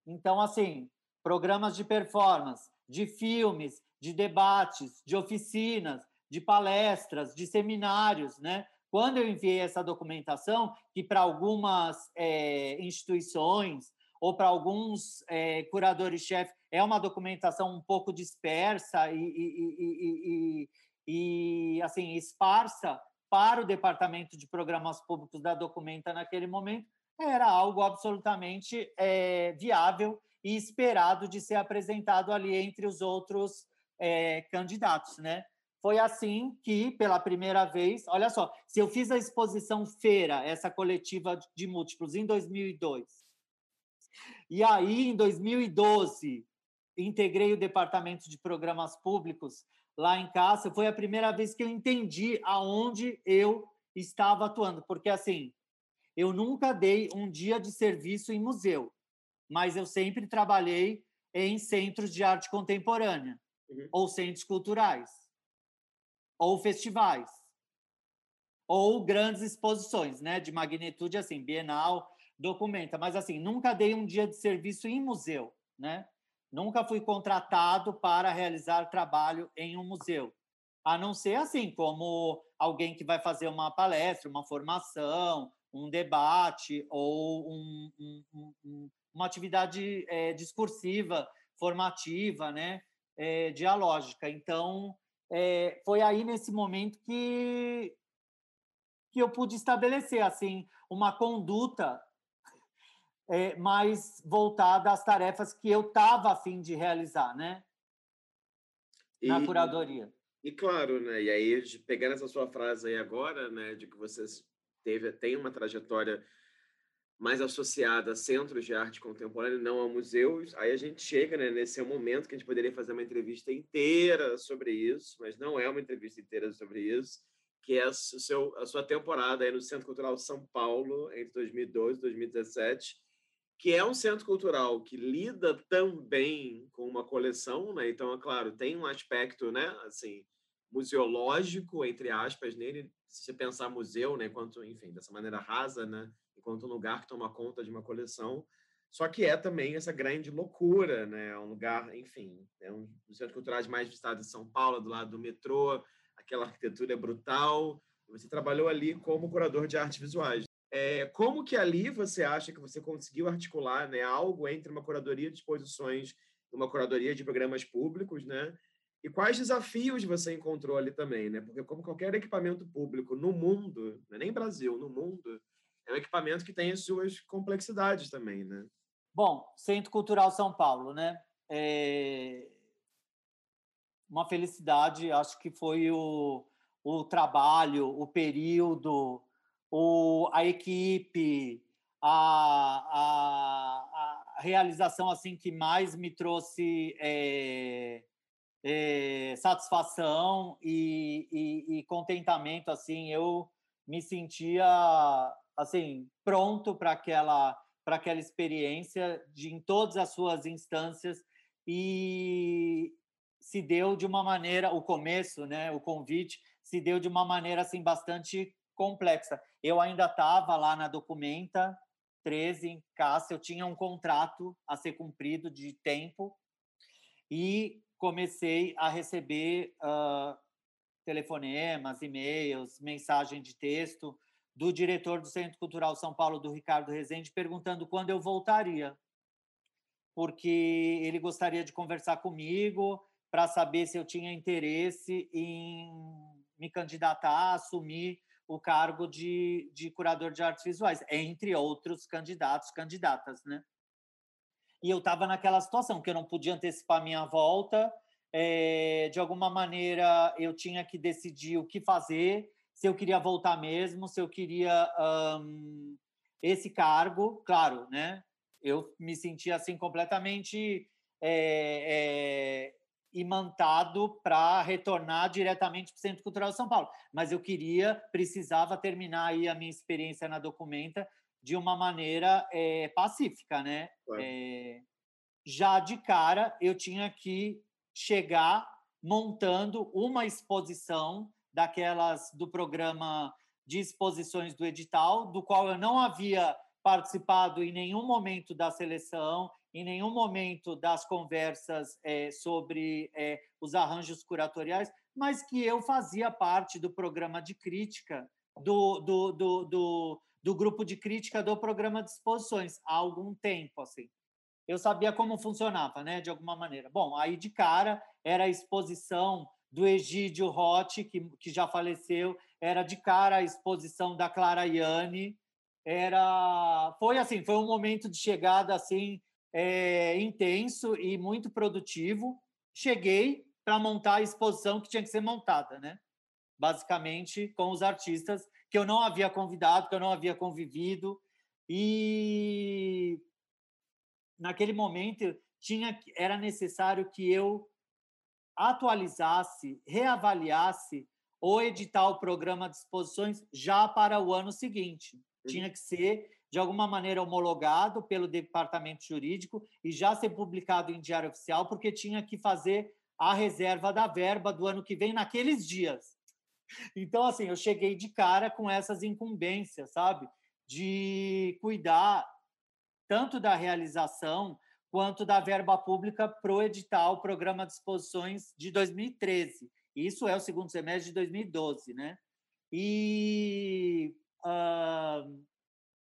Então, assim, programas de performance, de filmes, de debates, de oficinas, de palestras, de seminários, né? Quando eu enviei essa documentação, que para algumas é, instituições ou para alguns é, curadores-chefe é uma documentação um pouco dispersa e, e, e, e, assim esparsa para o departamento de programas públicos da Documenta naquele momento, era algo absolutamente é, viável e esperado de ser apresentado ali entre os outros é, candidatos, né? Foi assim que, pela primeira vez, olha só, se eu fiz a exposição Feira, essa coletiva de múltiplos, em 2002, e aí, em 2012, integrei o departamento de programas públicos lá em casa, foi a primeira vez que eu entendi aonde eu estava atuando, porque assim, eu nunca dei um dia de serviço em museu, mas eu sempre trabalhei em centros de arte contemporânea, uhum. ou centros culturais, ou festivais, ou grandes exposições, né, de magnitude assim, Bienal, documenta, mas assim, nunca dei um dia de serviço em museu, né? Nunca fui contratado para realizar trabalho em um museu, a não ser assim como alguém que vai fazer uma palestra, uma formação, um debate ou um, um, um, uma atividade é, discursiva, formativa, né, é, dialógica. Então, é, foi aí nesse momento que que eu pude estabelecer assim uma conduta é, mais voltada às tarefas que eu estava a fim de realizar, né? Na e, curadoria. E claro, né? E aí, pegando essa sua frase aí agora, né, de que vocês teve, tem uma trajetória mais associada a centros de arte contemporânea, não a museus. Aí a gente chega né, nesse momento que a gente poderia fazer uma entrevista inteira sobre isso, mas não é uma entrevista inteira sobre isso, que é a, seu, a sua temporada aí no Centro Cultural São Paulo, entre 2012 e 2017, que é um centro cultural que lida também com uma coleção, né? Então, é claro, tem um aspecto, né, assim, museológico, entre aspas, nele, se você pensar museu, né, enquanto, enfim, dessa maneira rasa, né, enquanto um lugar que toma conta de uma coleção, só que é também essa grande loucura, né, é um lugar, enfim, é um dos centros culturais mais visitados de São Paulo, do lado do metrô, aquela arquitetura é brutal, você trabalhou ali como curador de artes visuais. É, como que ali você acha que você conseguiu articular né, algo entre uma curadoria de exposições e uma curadoria de programas públicos, né? E quais desafios você encontrou ali também, né? Porque como qualquer equipamento público no mundo, não é nem Brasil, no mundo, é um equipamento que tem as suas complexidades também, né? Bom, Centro Cultural São Paulo, né? É... Uma felicidade, acho que foi o, o trabalho, o período, o, a equipe, a, a, a realização assim que mais me trouxe é, é, satisfação e, e, e, contentamento assim eu me sentia assim pronto para aquela para aquela experiência de em todas as suas instâncias e se deu de uma maneira o começo né o convite se deu de uma maneira assim bastante complexa. Eu ainda estava lá na documenta 13 em Cássia eu tinha um contrato a ser cumprido de tempo e comecei a receber uh, telefonemas, e-mails, mensagem de texto do diretor do Centro Cultural São Paulo, do Ricardo Rezende, perguntando quando eu voltaria, porque ele gostaria de conversar comigo para saber se eu tinha interesse em me candidatar a assumir o cargo de, de curador de artes visuais, entre outros candidatos, candidatas, né? e eu estava naquela situação que eu não podia antecipar minha volta, é, de alguma maneira eu tinha que decidir o que fazer, se eu queria voltar mesmo, se eu queria um, esse cargo, claro, né? Eu me sentia assim completamente é, é, imantado para retornar diretamente para o Centro Cultural de São Paulo, mas eu queria, precisava terminar aí a minha experiência na Documenta de uma maneira é, pacífica, né? É, já de cara, eu tinha que chegar montando uma exposição daquelas do programa de exposições do edital, do qual eu não havia participado em nenhum momento da seleção, em nenhum momento das conversas é, sobre é, os arranjos curatoriais, mas que eu fazia parte do programa de crítica do, do, do, do do grupo de crítica do programa de exposições há algum tempo, assim. Eu sabia como funcionava, né, de alguma maneira. Bom, aí de cara era a exposição do Egídio Rotti, que, que já faleceu, era de cara a exposição da Clara Iane, era foi assim, foi um momento de chegada assim é, intenso e muito produtivo. Cheguei, para montar a exposição que tinha que ser montada, né? Basicamente com os artistas que eu não havia convidado, que eu não havia convivido e naquele momento tinha era necessário que eu atualizasse, reavaliasse ou editar o programa de exposições já para o ano seguinte. Tinha que ser de alguma maneira homologado pelo departamento jurídico e já ser publicado em diário oficial, porque tinha que fazer a reserva da verba do ano que vem naqueles dias. Então, assim, eu cheguei de cara com essas incumbências, sabe? De cuidar tanto da realização quanto da verba pública para o edital Programa de Exposições de 2013. Isso é o segundo semestre de 2012, né? E uh,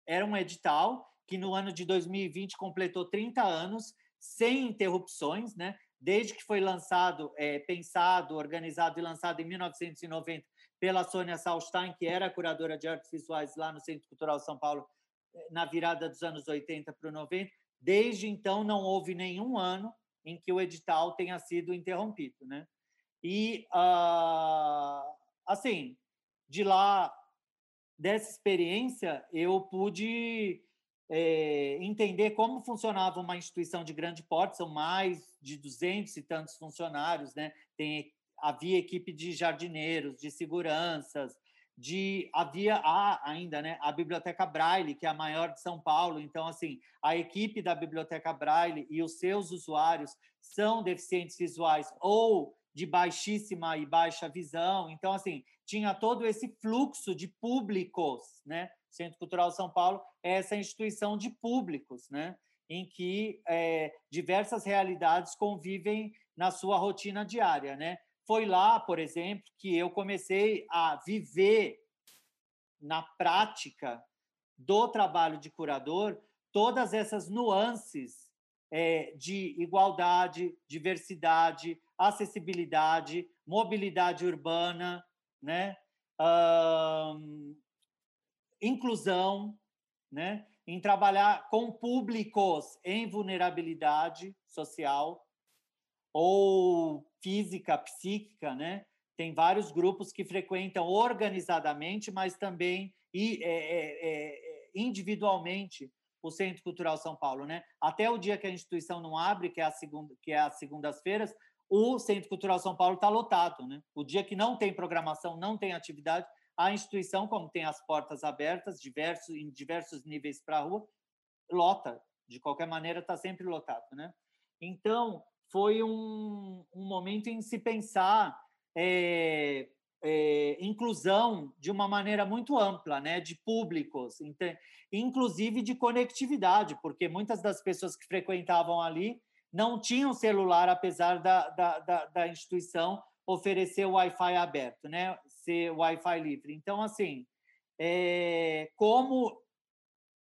era um edital que no ano de 2020 completou 30 anos sem interrupções, né? Desde que foi lançado, é, pensado, organizado e lançado em 1990 pela Sônia Salstein, que era curadora de artes visuais lá no Centro Cultural São Paulo, eh, na virada dos anos 80 para o 90. Desde então, não houve nenhum ano em que o edital tenha sido interrompido, né? E, uh, assim, de lá dessa experiência, eu pude é, entender como funcionava uma instituição de grande porte, são mais de 200 e tantos funcionários, né? Tem, havia equipe de jardineiros, de seguranças, de havia há ainda, né, a Biblioteca Braille, que é a maior de São Paulo. Então, assim, a equipe da Biblioteca Braille e os seus usuários são deficientes visuais ou de baixíssima e baixa visão. Então, assim, tinha todo esse fluxo de públicos, né? Centro Cultural São Paulo é essa instituição de públicos, né? Em que é, diversas realidades convivem na sua rotina diária, né? Foi lá, por exemplo, que eu comecei a viver na prática do trabalho de curador todas essas nuances é, de igualdade, diversidade, acessibilidade, mobilidade urbana, né? Uh, inclusão, né? em trabalhar com públicos em vulnerabilidade social ou física, psíquica, né? Tem vários grupos que frequentam organizadamente, mas também e, é, é, é, individualmente o Centro Cultural São Paulo, né? Até o dia que a instituição não abre, que é a segunda, que é as segundas-feiras, o Centro Cultural São Paulo está lotado, né? O dia que não tem programação, não tem atividade, a instituição, como tem as portas abertas, diversos em diversos níveis para a rua, lota. De qualquer maneira, está sempre lotado, né? Então, foi um, um momento em se pensar é, é, inclusão de uma maneira muito ampla, né, de públicos, inclusive de conectividade, porque muitas das pessoas que frequentavam ali não tinham celular, apesar da, da, da, da instituição oferecer o Wi-Fi aberto, né, ser Wi-Fi livre. Então, assim, é, como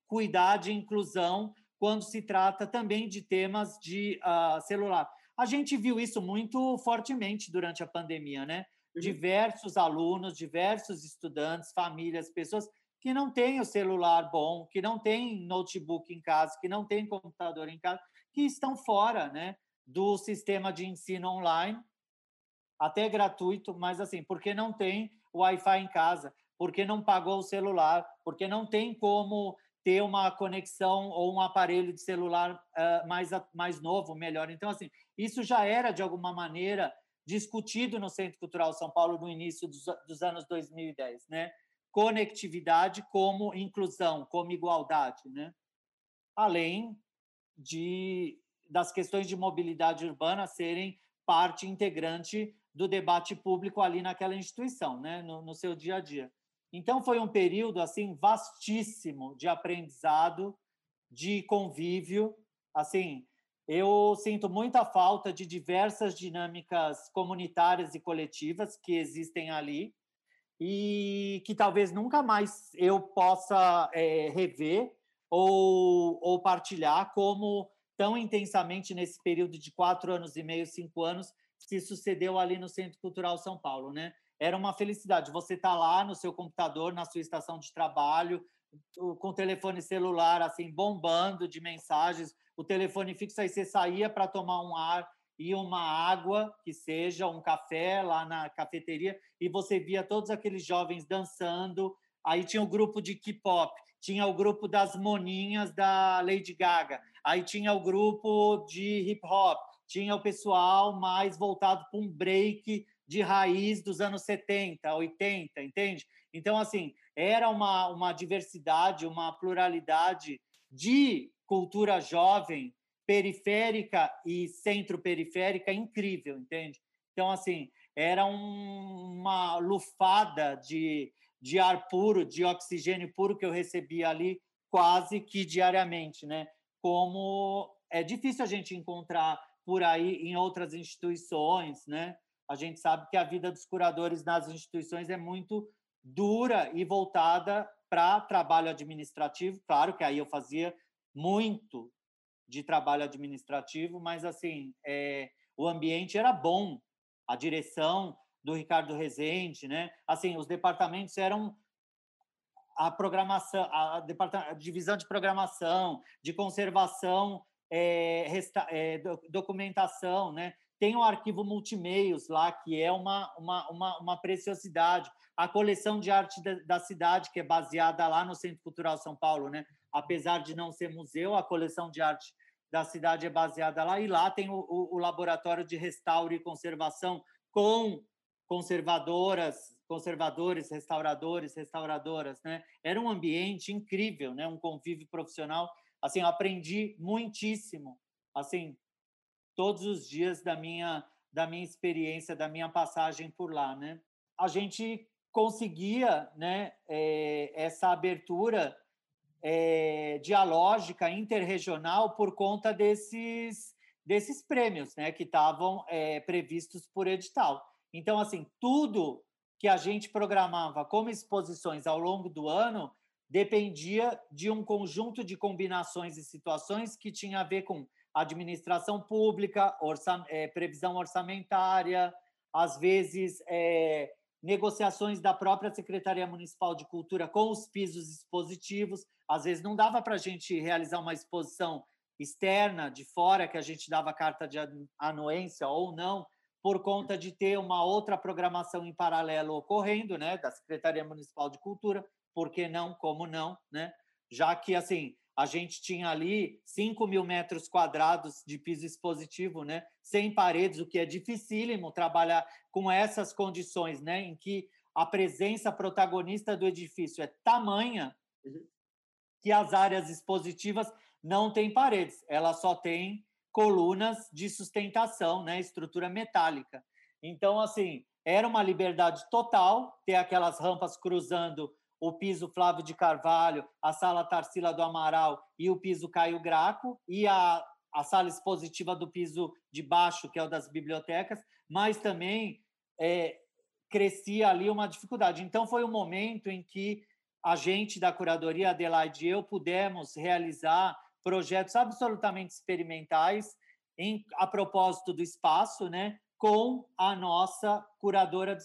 cuidar de inclusão quando se trata também de temas de uh, celular. A gente viu isso muito fortemente durante a pandemia, né? Uhum. Diversos alunos, diversos estudantes, famílias, pessoas que não têm o celular bom, que não têm notebook em casa, que não têm computador em casa, que estão fora, né, do sistema de ensino online, até gratuito, mas assim, porque não tem Wi-Fi em casa, porque não pagou o celular, porque não tem como ter uma conexão ou um aparelho de celular uh, mais, mais novo, melhor. Então, assim, isso já era, de alguma maneira, discutido no Centro Cultural São Paulo no início dos, dos anos 2010, né? Conectividade como inclusão, como igualdade, né? Além de das questões de mobilidade urbana serem parte integrante do debate público ali naquela instituição, né? no, no seu dia a dia. Então foi um período assim vastíssimo de aprendizado, de convívio, assim, eu sinto muita falta de diversas dinâmicas comunitárias e coletivas que existem ali e que talvez nunca mais eu possa é, rever ou, ou partilhar como tão intensamente nesse período de quatro anos e meio, cinco anos, se sucedeu ali no Centro Cultural São Paulo, né? era uma felicidade. Você está lá no seu computador, na sua estação de trabalho, com o telefone celular assim bombando de mensagens, o telefone fixo aí você saía para tomar um ar e uma água, que seja um café lá na cafeteria, e você via todos aqueles jovens dançando. Aí tinha o grupo de K-pop, tinha o grupo das moninhas da Lady Gaga, aí tinha o grupo de hip hop, tinha o pessoal mais voltado para um break de raiz dos anos 70, 80, entende? Então, assim, era uma, uma diversidade, uma pluralidade de cultura jovem, periférica e centro-periférica incrível, entende? Então, assim, era um, uma lufada de, de ar puro, de oxigênio puro que eu recebia ali quase que diariamente, né? Como é difícil a gente encontrar por aí em outras instituições, né? A gente sabe que a vida dos curadores nas instituições é muito dura e voltada para trabalho administrativo. Claro que aí eu fazia muito de trabalho administrativo, mas assim é, o ambiente era bom, a direção do Ricardo Rezende, né? Assim, os departamentos eram a programação, a, divisão de programação, de conservação, é, resta, é, documentação, né? Tem o arquivo multimeios lá, que é uma, uma, uma, uma preciosidade. A coleção de arte da, da, cidade, que é baseada lá no Centro Cultural São Paulo, né? apesar de não ser museu, a coleção de arte da cidade é baseada lá. E lá tem o, o, o laboratório de restauro e conservação com conservadoras, conservadores, restauradores, restauradoras, né? Era um ambiente incrível, né? Um convívio profissional. Assim, aprendi muitíssimo, assim, todos os dias da minha da minha experiência, da minha passagem por lá, né? A gente conseguia, né, é, essa abertura é, dialógica interregional por conta desses desses prêmios, né, que estavam é, previstos por edital. Então, assim, tudo que a gente programava como exposições ao longo do ano dependia de um conjunto de combinações e situações que tinha a ver com administração pública, é, previsão orçamentária, às vezes é, negociações da própria Secretaria Municipal de Cultura com os pisos expositivos. Às vezes não dava para a gente realizar uma exposição externa, de fora, que a gente dava carta de anuência ou não, por conta de ter uma outra programação em paralelo ocorrendo, né, da Secretaria Municipal de Cultura, por que não, como não, né? Já que, assim, a gente tinha ali 5 mil metros quadrados de piso expositivo, né? sem paredes, o que é dificílimo trabalhar com essas condições, né? em que a presença protagonista do edifício é tamanha uhum. que as áreas expositivas não têm paredes, ela só tem colunas de sustentação, né? estrutura metálica. Então, assim, era uma liberdade total ter aquelas rampas cruzando o piso Flávio de Carvalho, a sala Tarsila do Amaral e o piso Caio Graco, e a, a sala expositiva do piso de baixo, que é o das bibliotecas, mas também é, crescia ali uma dificuldade. Então, foi o um momento em que a gente da curadoria, Adelaide e eu, pudemos realizar projetos absolutamente experimentais em, a propósito do espaço, né, com a nossa curadora,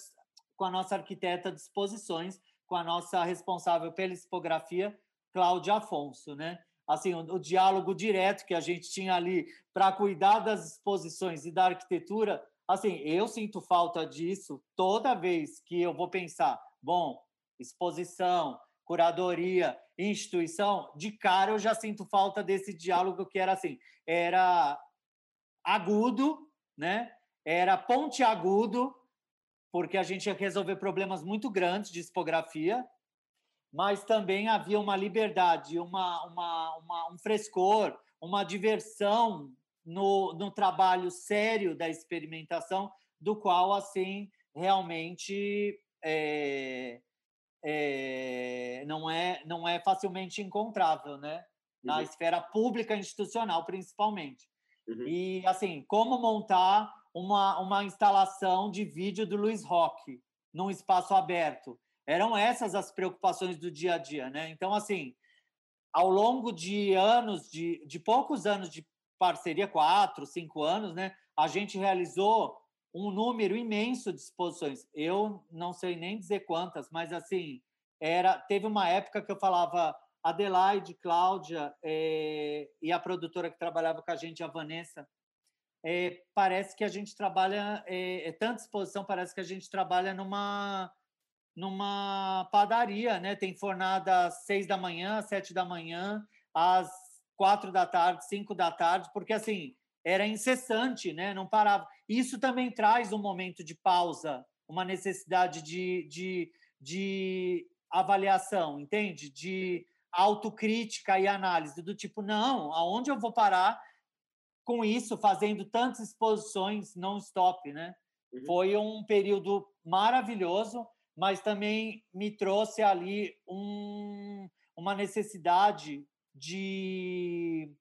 com a nossa arquiteta de exposições, com a nossa responsável pela expografia, Cláudia Afonso, né? Assim, o, o diálogo direto que a gente tinha ali para cuidar das exposições e da arquitetura, assim, eu sinto falta disso toda vez que eu vou pensar, bom, exposição, curadoria, instituição, de cara eu já sinto falta desse diálogo que era assim, era agudo, né? Era pontiagudo, porque a gente ia resolver problemas muito grandes de expografia, mas também havia uma liberdade, uma, uma, uma, um frescor, uma diversão no, no trabalho sério da experimentação, do qual, assim, realmente é, é, não, é, não é facilmente encontrável, né? Na uhum. esfera pública institucional, principalmente. Uhum. E, assim, como montar uma, uma instalação de vídeo do Luiz Roque num espaço aberto. Eram essas as preocupações do dia a dia, né? Então, assim, ao longo de anos, de, de poucos anos de parceria, quatro, cinco anos, né? A gente realizou um número imenso de exposições. Eu não sei nem dizer quantas, mas assim era. Teve uma época que eu falava Adelaide, Cláudia é, e a produtora que trabalhava com a gente, a Vanessa, é, parece que a gente trabalha, é, é, tanta exposição, parece que a gente trabalha numa, numa padaria, né? Tem fornada às seis da manhã, às sete da manhã, às quatro da tarde, cinco da tarde, porque assim era incessante, né? Não parava. Isso também traz um momento de pausa, uma necessidade de, de, de avaliação, entende? De autocrítica e análise do tipo, não, aonde eu vou parar com isso, fazendo tantas exposições non-stop, né? Uhum. Foi um período maravilhoso, mas também me trouxe ali um, uma necessidade de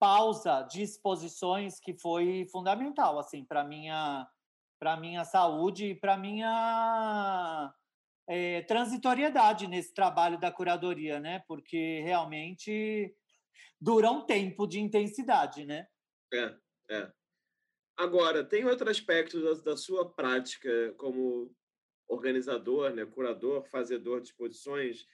pausa de exposições que foi fundamental assim para minha para minha saúde e para minha é, transitoriedade nesse trabalho da curadoria, né? Porque realmente dura um tempo de intensidade, né? É, é. Agora, tem outro aspecto da, da sua prática como organizador, né, curador, fazedor de exposições,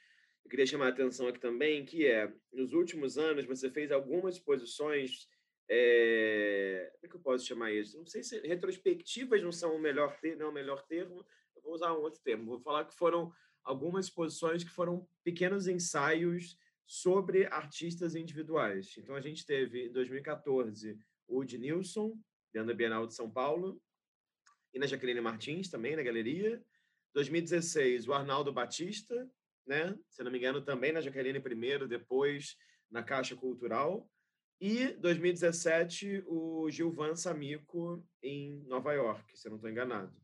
eu queria chamar a atenção aqui também, que é, nos últimos anos, você fez algumas exposições, é... como é que eu posso chamar isso? Não sei se retrospectivas não são o melhor, ter... não é o melhor termo, eu vou usar um outro termo, vou falar que foram algumas exposições que foram pequenos ensaios sobre artistas individuais. Então, a gente teve, em 2014, o Nilson dentro da Bienal de São Paulo, e na Jaqueline Martins também, na galeria. 2016, o Arnaldo Batista, né? Se não me engano, também na Jaqueline primeiro, depois na Caixa Cultural. E 2017, o Gilvan Samico em Nova York, se eu não estou enganado.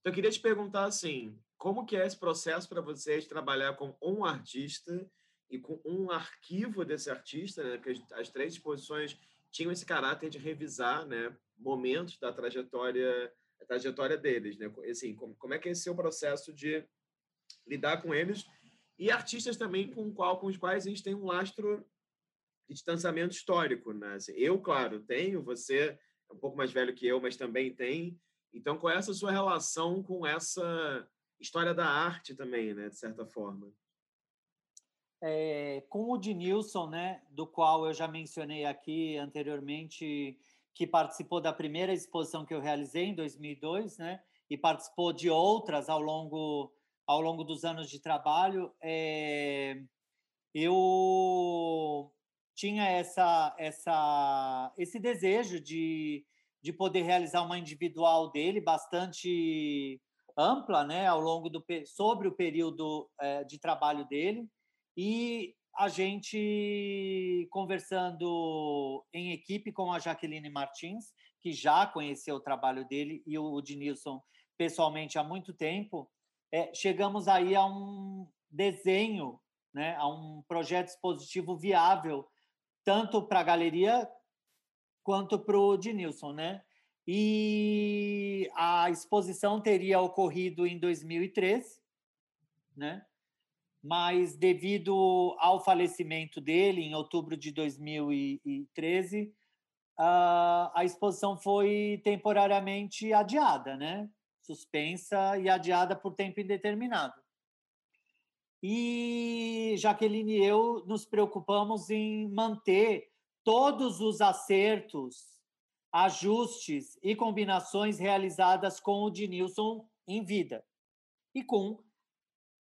Então, eu queria te perguntar assim, como que é esse processo para vocês trabalhar com um artista e com um arquivo desse artista, né? Porque as três exposições tinham esse caráter de revisar, né, momentos da trajetória, trajetória deles, né? Assim, como, como é que é esse seu processo de lidar com eles e artistas também com, qual, com os quais a gente tem um lastro de distanciamento histórico, né? Assim, eu, claro, tenho, você é um pouco mais velho que eu, mas também tem. Então, qual é essa sua relação com essa história da arte também, né, de certa forma? É, com o Dinilson, né, do qual eu já mencionei aqui anteriormente, que participou da primeira exposição que eu realizei em 2002, né, e participou de outras ao longo ao longo dos anos de trabalho, é, eu tinha essa, essa, esse desejo de, de poder realizar uma individual dele bastante ampla, né, ao longo do sobre o período é, de trabalho dele. E a gente conversando em equipe com a Jaqueline Martins, que já conheceu o trabalho dele e o Dinilson pessoalmente há muito tempo, é, chegamos aí a um desenho, né, a um projeto expositivo viável, tanto para a galeria quanto para o Dinilson, né? E a exposição teria ocorrido em 2003, né? Mas devido ao falecimento dele em outubro de 2013, a exposição foi temporariamente adiada, né? Suspensa e adiada por tempo indeterminado. E Jaqueline e eu nos preocupamos em manter todos os acertos, ajustes e combinações realizadas com o Dinilson em vida e com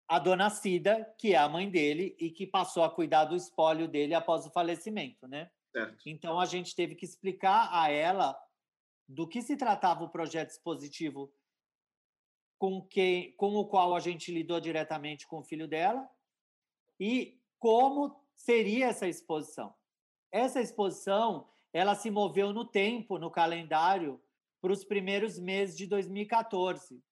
a dona Cida, que é a mãe dele e que passou a cuidar do espólio dele após o falecimento, né? Certo. Então a gente teve que explicar a ela do que se tratava o projeto expositivo com, quem, com o qual a gente lidou diretamente com o filho dela e como seria essa exposição. Essa exposição ela se moveu no tempo, no calendário, para os primeiros meses de 2014.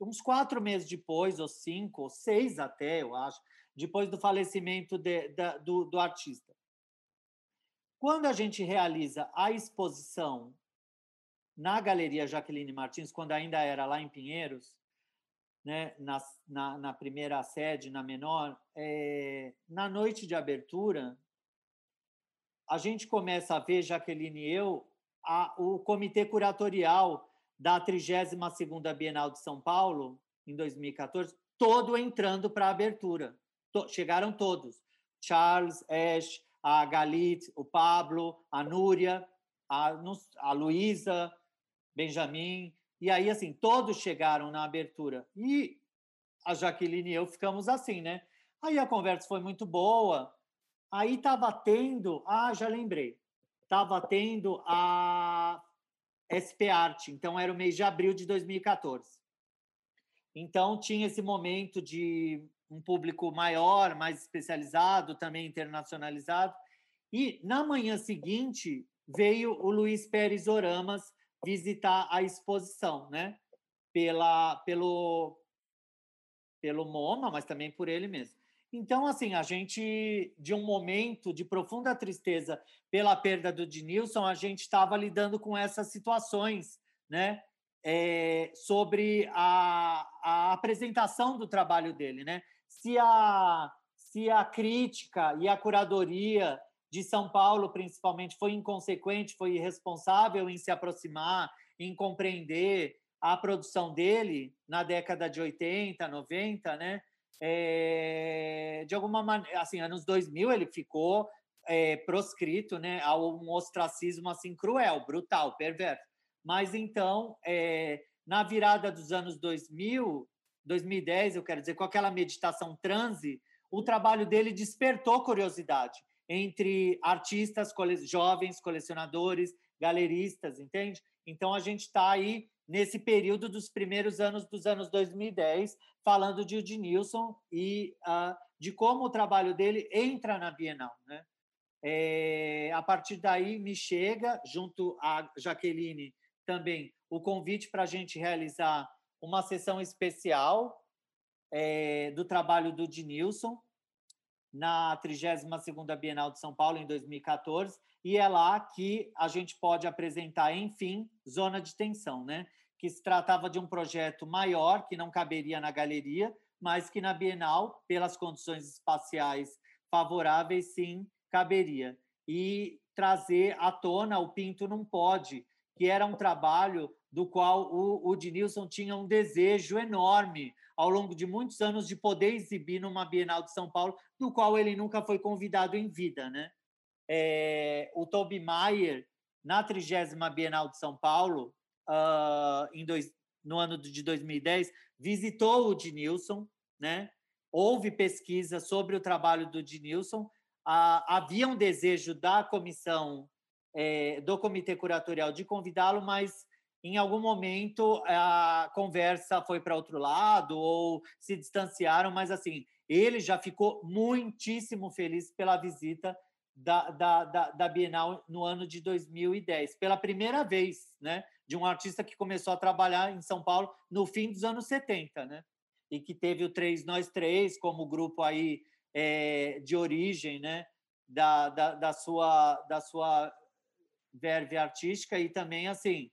Uns quatro meses depois, ou cinco, ou seis até, eu acho, depois do falecimento de, de, do, do artista. Quando a gente realiza a exposição na Galeria Jaqueline Martins, quando ainda era lá em Pinheiros, né, na, na, na primeira sede, na menor, é, na noite de abertura, a gente começa a ver, Jaqueline e eu, a, o comitê curatorial da 32ª Bienal de São Paulo, em 2014, todo entrando para a abertura. To, chegaram todos. Charles, Ash, a Galit, o Pablo, a Núria, a, a Luísa, Benjamin, e aí, assim, todos chegaram na abertura. E a Jaqueline e eu ficamos assim, né? Aí a conversa foi muito boa. Aí estava tendo, ah, já lembrei, estava tendo a SP Arte, então era o mês de abril de 2014. Então tinha esse momento de um público maior, mais especializado, também internacionalizado. E na manhã seguinte veio o Luiz Pérez Oramas visitar a exposição, né? Pela, pelo, pelo MoMA, mas também por ele mesmo. Então, assim, a gente, de um momento de profunda tristeza pela perda do Dinilson, a gente estava lidando com essas situações, né? É, sobre a, a apresentação do trabalho dele, né? Se a, se a crítica e a curadoria de São Paulo, principalmente, foi inconsequente, foi irresponsável em se aproximar, em compreender a produção dele na década de 80, 90, né? É, de alguma maneira, assim, anos 2000 ele ficou é, proscrito, né, a um ostracismo assim cruel, brutal, perverso. Mas então, é, na virada dos anos 2000, 2010, eu quero dizer, com aquela meditação transe, o trabalho dele despertou curiosidade entre artistas cole jovens, colecionadores, galeristas, entende? Então a gente está aí nesse período dos primeiros anos dos anos 2010, falando de Udinilson e uh, de como o trabalho dele entra na Bienal. Né? É, a partir daí me chega, junto a Jaqueline também, o convite para a gente realizar uma sessão especial é, do trabalho do Dinilson, na 32ª Bienal de São Paulo, em 2014, e é lá que a gente pode apresentar, enfim, Zona de Tensão, né? que se tratava de um projeto maior, que não caberia na galeria, mas que na Bienal, pelas condições espaciais favoráveis, sim, caberia. E trazer à tona o Pinto Não Pode, que era um trabalho do qual o, o Dinilson tinha um desejo enorme ao longo de muitos anos de poder exibir numa Bienal de São Paulo, do qual ele nunca foi convidado em vida, né? É, o Toby Mayer, na 30 Bienal de São Paulo, uh, em dois, no ano de 2010, visitou o Dinilson, né? Houve pesquisa sobre o trabalho do Dinilson. Uh, havia um desejo da comissão, é, do Comitê Curatorial, de convidá-lo, mas em algum momento a conversa foi para outro lado ou se distanciaram, mas assim, ele já ficou muitíssimo feliz pela visita da, da, da, da, Bienal no ano de 2010, pela primeira vez, né? De um artista que começou a trabalhar em São Paulo no fim dos anos 70, né? E que teve o Três Nós Três como grupo aí é, de origem, né? Da, da, da, sua, da sua verve artística e também, assim,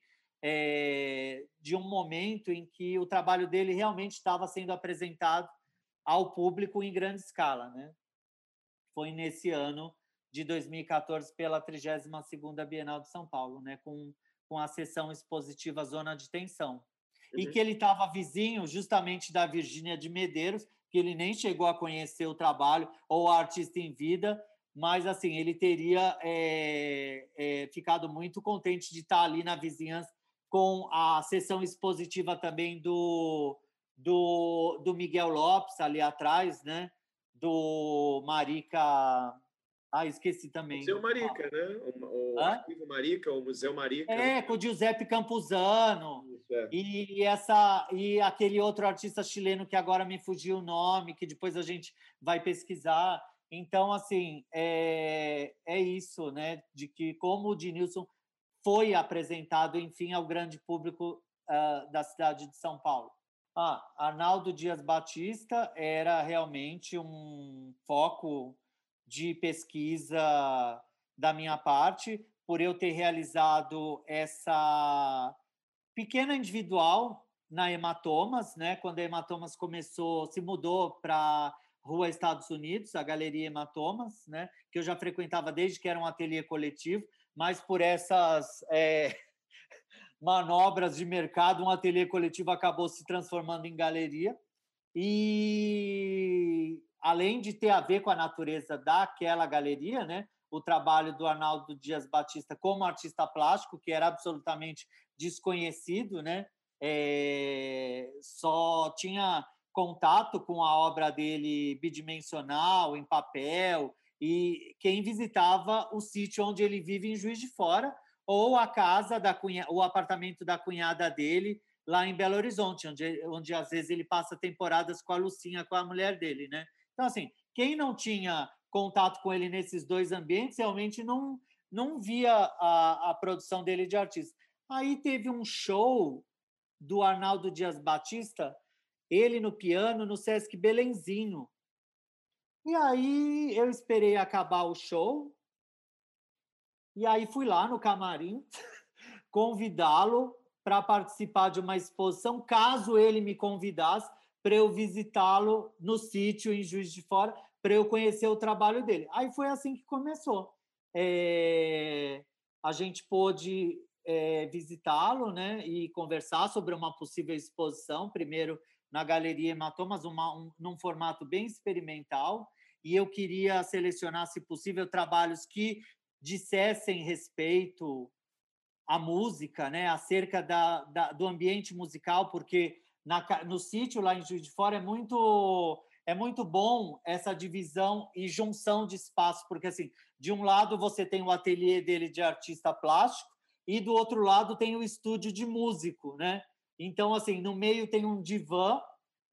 é, de um momento em que o trabalho dele realmente estava sendo apresentado ao público em grande escala, né? Foi nesse ano de 2014 pela 32ª Bienal de São Paulo, né, com com a sessão expositiva Zona de Tensão. Uhum. E que ele estava vizinho justamente da Virgínia de Medeiros, que ele nem chegou a conhecer o trabalho ou a artista em vida, mas assim ele teria é, é, ficado muito contente de estar ali na vizinhança com a sessão expositiva também do, do, do Miguel Lopes ali atrás, né? Do Marica. Ah, esqueci também. Museu Marica, ah. né? O, o Arquivo Marica, o Museu Marica. É, com o Giuseppe Campuzano. Isso, é. e, essa, e aquele outro artista chileno que agora me fugiu o nome, que depois a gente vai pesquisar. Então, assim, é, é isso, né? De que como o Dinilson foi apresentado, enfim, ao grande público uh, da cidade de São Paulo. Ah, Arnaldo Dias Batista era realmente um foco de pesquisa da minha parte, por eu ter realizado essa pequena individual na Hematomas, né? Quando a Hematomas começou, se mudou para Rua Estados Unidos, a Galeria Hematomas, né? Que eu já frequentava desde que era um ateliê coletivo mas por essas é, manobras de mercado, um ateliê coletivo acabou se transformando em galeria. E além de ter a ver com a natureza daquela galeria, né, o trabalho do Arnaldo Dias Batista como artista plástico, que era absolutamente desconhecido, né? É, só tinha contato com a obra dele bidimensional, em papel, e quem visitava o sítio onde ele vive em Juiz de Fora, ou a casa da cunha, o apartamento da cunhada dele lá em Belo Horizonte, onde, onde às vezes ele passa temporadas com a Lucinha, com a mulher dele, né? Então assim, quem não tinha contato com ele nesses dois ambientes realmente não não via a, a produção dele de artista. Aí teve um show do Arnaldo Dias Batista, ele no piano no Sesc Belenzinho. E aí eu esperei acabar o show e aí fui lá no camarim convidá-lo para participar de uma exposição, caso ele me convidasse para eu visitá-lo no sítio em Juiz de Fora, para eu conhecer o trabalho dele. Aí foi assim que começou. É... a gente pôde é, visitá-lo né, e conversar sobre uma possível exposição, primeiro na Galeria Hematomas, uma, um, num formato bem experimental, e eu queria selecionar, se possível, trabalhos que dissessem respeito à música, né, acerca da, da do ambiente musical, porque na, no sítio lá em Juiz de Fora é muito é muito bom essa divisão e junção de espaços, porque assim, de um lado você tem o ateliê dele de artista plástico e do outro lado tem o estúdio de músico, né? Então assim, no meio tem um divã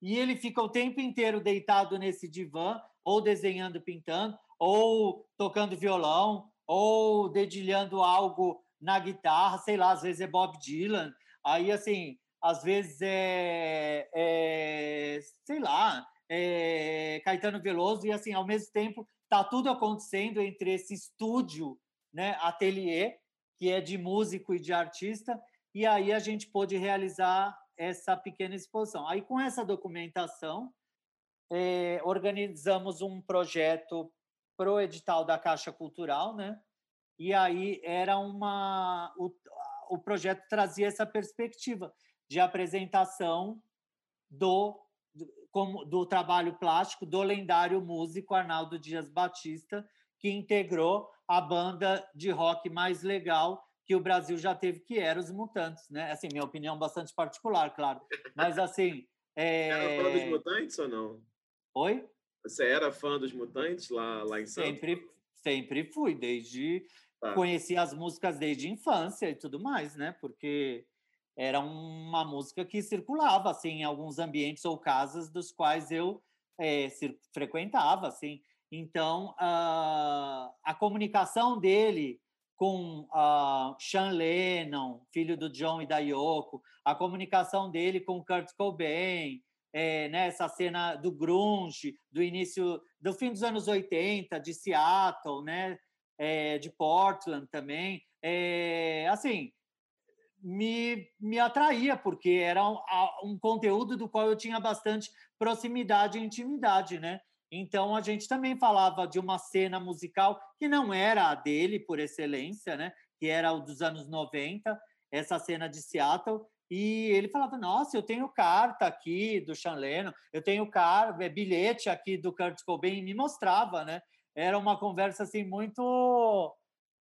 e ele fica o tempo inteiro deitado nesse divã, ou desenhando, pintando, ou tocando violão, ou dedilhando algo na guitarra, sei lá, às vezes é Bob Dylan, aí assim, às vezes é, é sei lá, é Caetano Veloso, e assim, ao mesmo tempo, tá tudo acontecendo entre esse estúdio, né, ateliê, que é de músico e de artista, e aí a gente pôde realizar essa pequena exposição. Aí, com essa documentação, é, organizamos um projeto para o edital da Caixa Cultural, né? E aí era uma o, o projeto trazia essa perspectiva de apresentação do como do trabalho plástico do lendário músico Arnaldo Dias Batista, que integrou a banda de rock mais legal que o Brasil já teve, que era os Mutantes, né? Assim, minha opinião bastante particular, claro. Mas assim. É... Era fã dos Mutantes ou não? Oi? Você era fã dos Mutantes lá, lá em Santos? Sempre, sempre fui, desde. Tá. Conheci as músicas desde infância e tudo mais, né? Porque era uma música que circulava assim em alguns ambientes ou casas dos quais eu é, frequentava, assim. Então, uh, a comunicação dele com uh, Sean Lennon, filho do John e da Yoko, a comunicação dele com Kurt Cobain, é, né, essa cena do grunge, do início, do fim dos anos 80, de Seattle, né, é, de Portland também, é, assim, me, me atraía, porque era um, um, conteúdo do qual eu tinha bastante proximidade e intimidade, né? Então, a gente também falava de uma cena musical que não era a dele, por excelência, né? Que era o dos anos 90, essa cena de Seattle, e ele falava: Nossa, eu tenho carta aqui do Sean Lennon, eu tenho car é, bilhete aqui do Kurt Cobain, e me mostrava, né? Era uma conversa assim muito.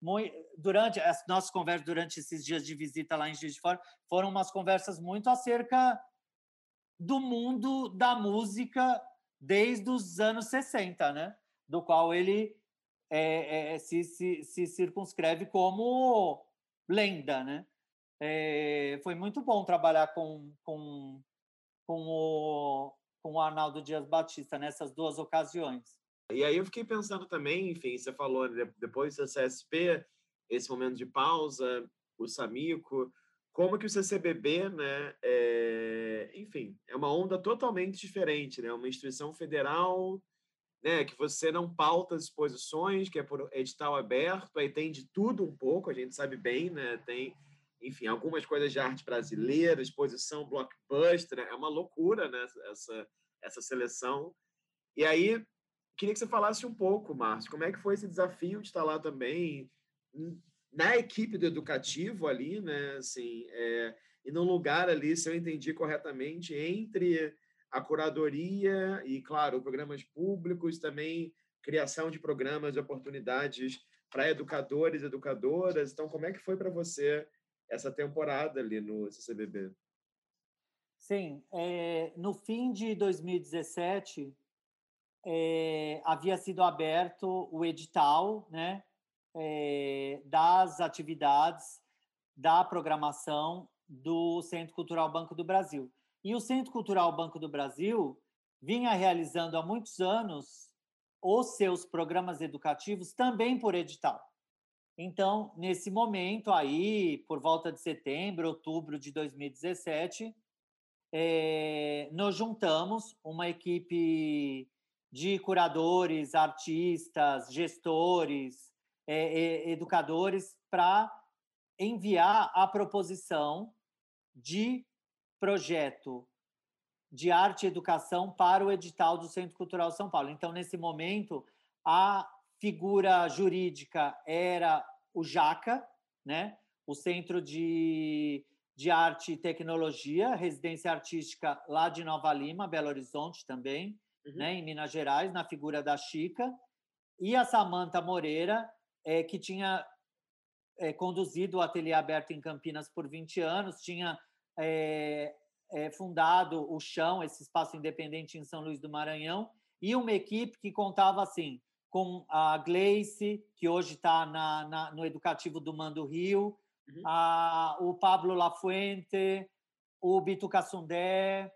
muito durante as nossas conversas durante esses dias de visita lá em Juiz de Fora foram umas conversas muito acerca do mundo da música desde os anos 60, né? Do qual ele é, é, se, se, se circunscreve como lenda, né? É, foi muito bom trabalhar com, com, com, o, com o Arnaldo Dias Batista nessas duas ocasiões. E aí eu fiquei pensando também, enfim, você falou né, depois do CSP, esse momento de pausa, o Samico, como que o CCBB, né, é, enfim, é uma onda totalmente diferente, né, uma instituição federal, né, que você não pauta as exposições, que é por edital aberto, aí tem de tudo um pouco, a gente sabe bem, né, tem enfim, algumas coisas de arte brasileira, exposição blockbuster, é uma loucura né, essa, essa seleção. E aí, queria que você falasse um pouco, Márcio, como é que foi esse desafio de estar lá também, na equipe do educativo ali, né, assim, é, e num lugar ali, se eu entendi corretamente, entre a curadoria e, claro, programas públicos, também criação de programas e oportunidades para educadores educadoras. Então, como é que foi para você essa temporada ali no CCBB? Sim, é, no fim de 2017 é, havia sido aberto o edital, né, é, das atividades da programação do Centro Cultural Banco do Brasil. E o Centro Cultural Banco do Brasil vinha realizando há muitos anos os seus programas educativos também por edital. Então, nesse momento aí, por volta de setembro, outubro de 2017, é, nos juntamos uma equipe de curadores, artistas, gestores, é, educadores, para enviar a proposição de projeto de arte e educação para o edital do Centro Cultural São Paulo. Então, nesse momento, a figura jurídica era o JACA, né? o Centro de, de Arte e Tecnologia, residência artística lá de Nova Lima, Belo Horizonte também, uhum. né? em Minas Gerais, na figura da Chica, e a Samanta Moreira, é, que tinha é, conduzido o Ateliê Aberto em Campinas por 20 anos, tinha é, é, fundado o Chão, esse espaço independente em São Luís do Maranhão, e uma equipe que contava assim com a Gleice, que hoje está no Educativo do Mando Rio, uhum. a, o Pablo Lafuente, o Bito Cassundé,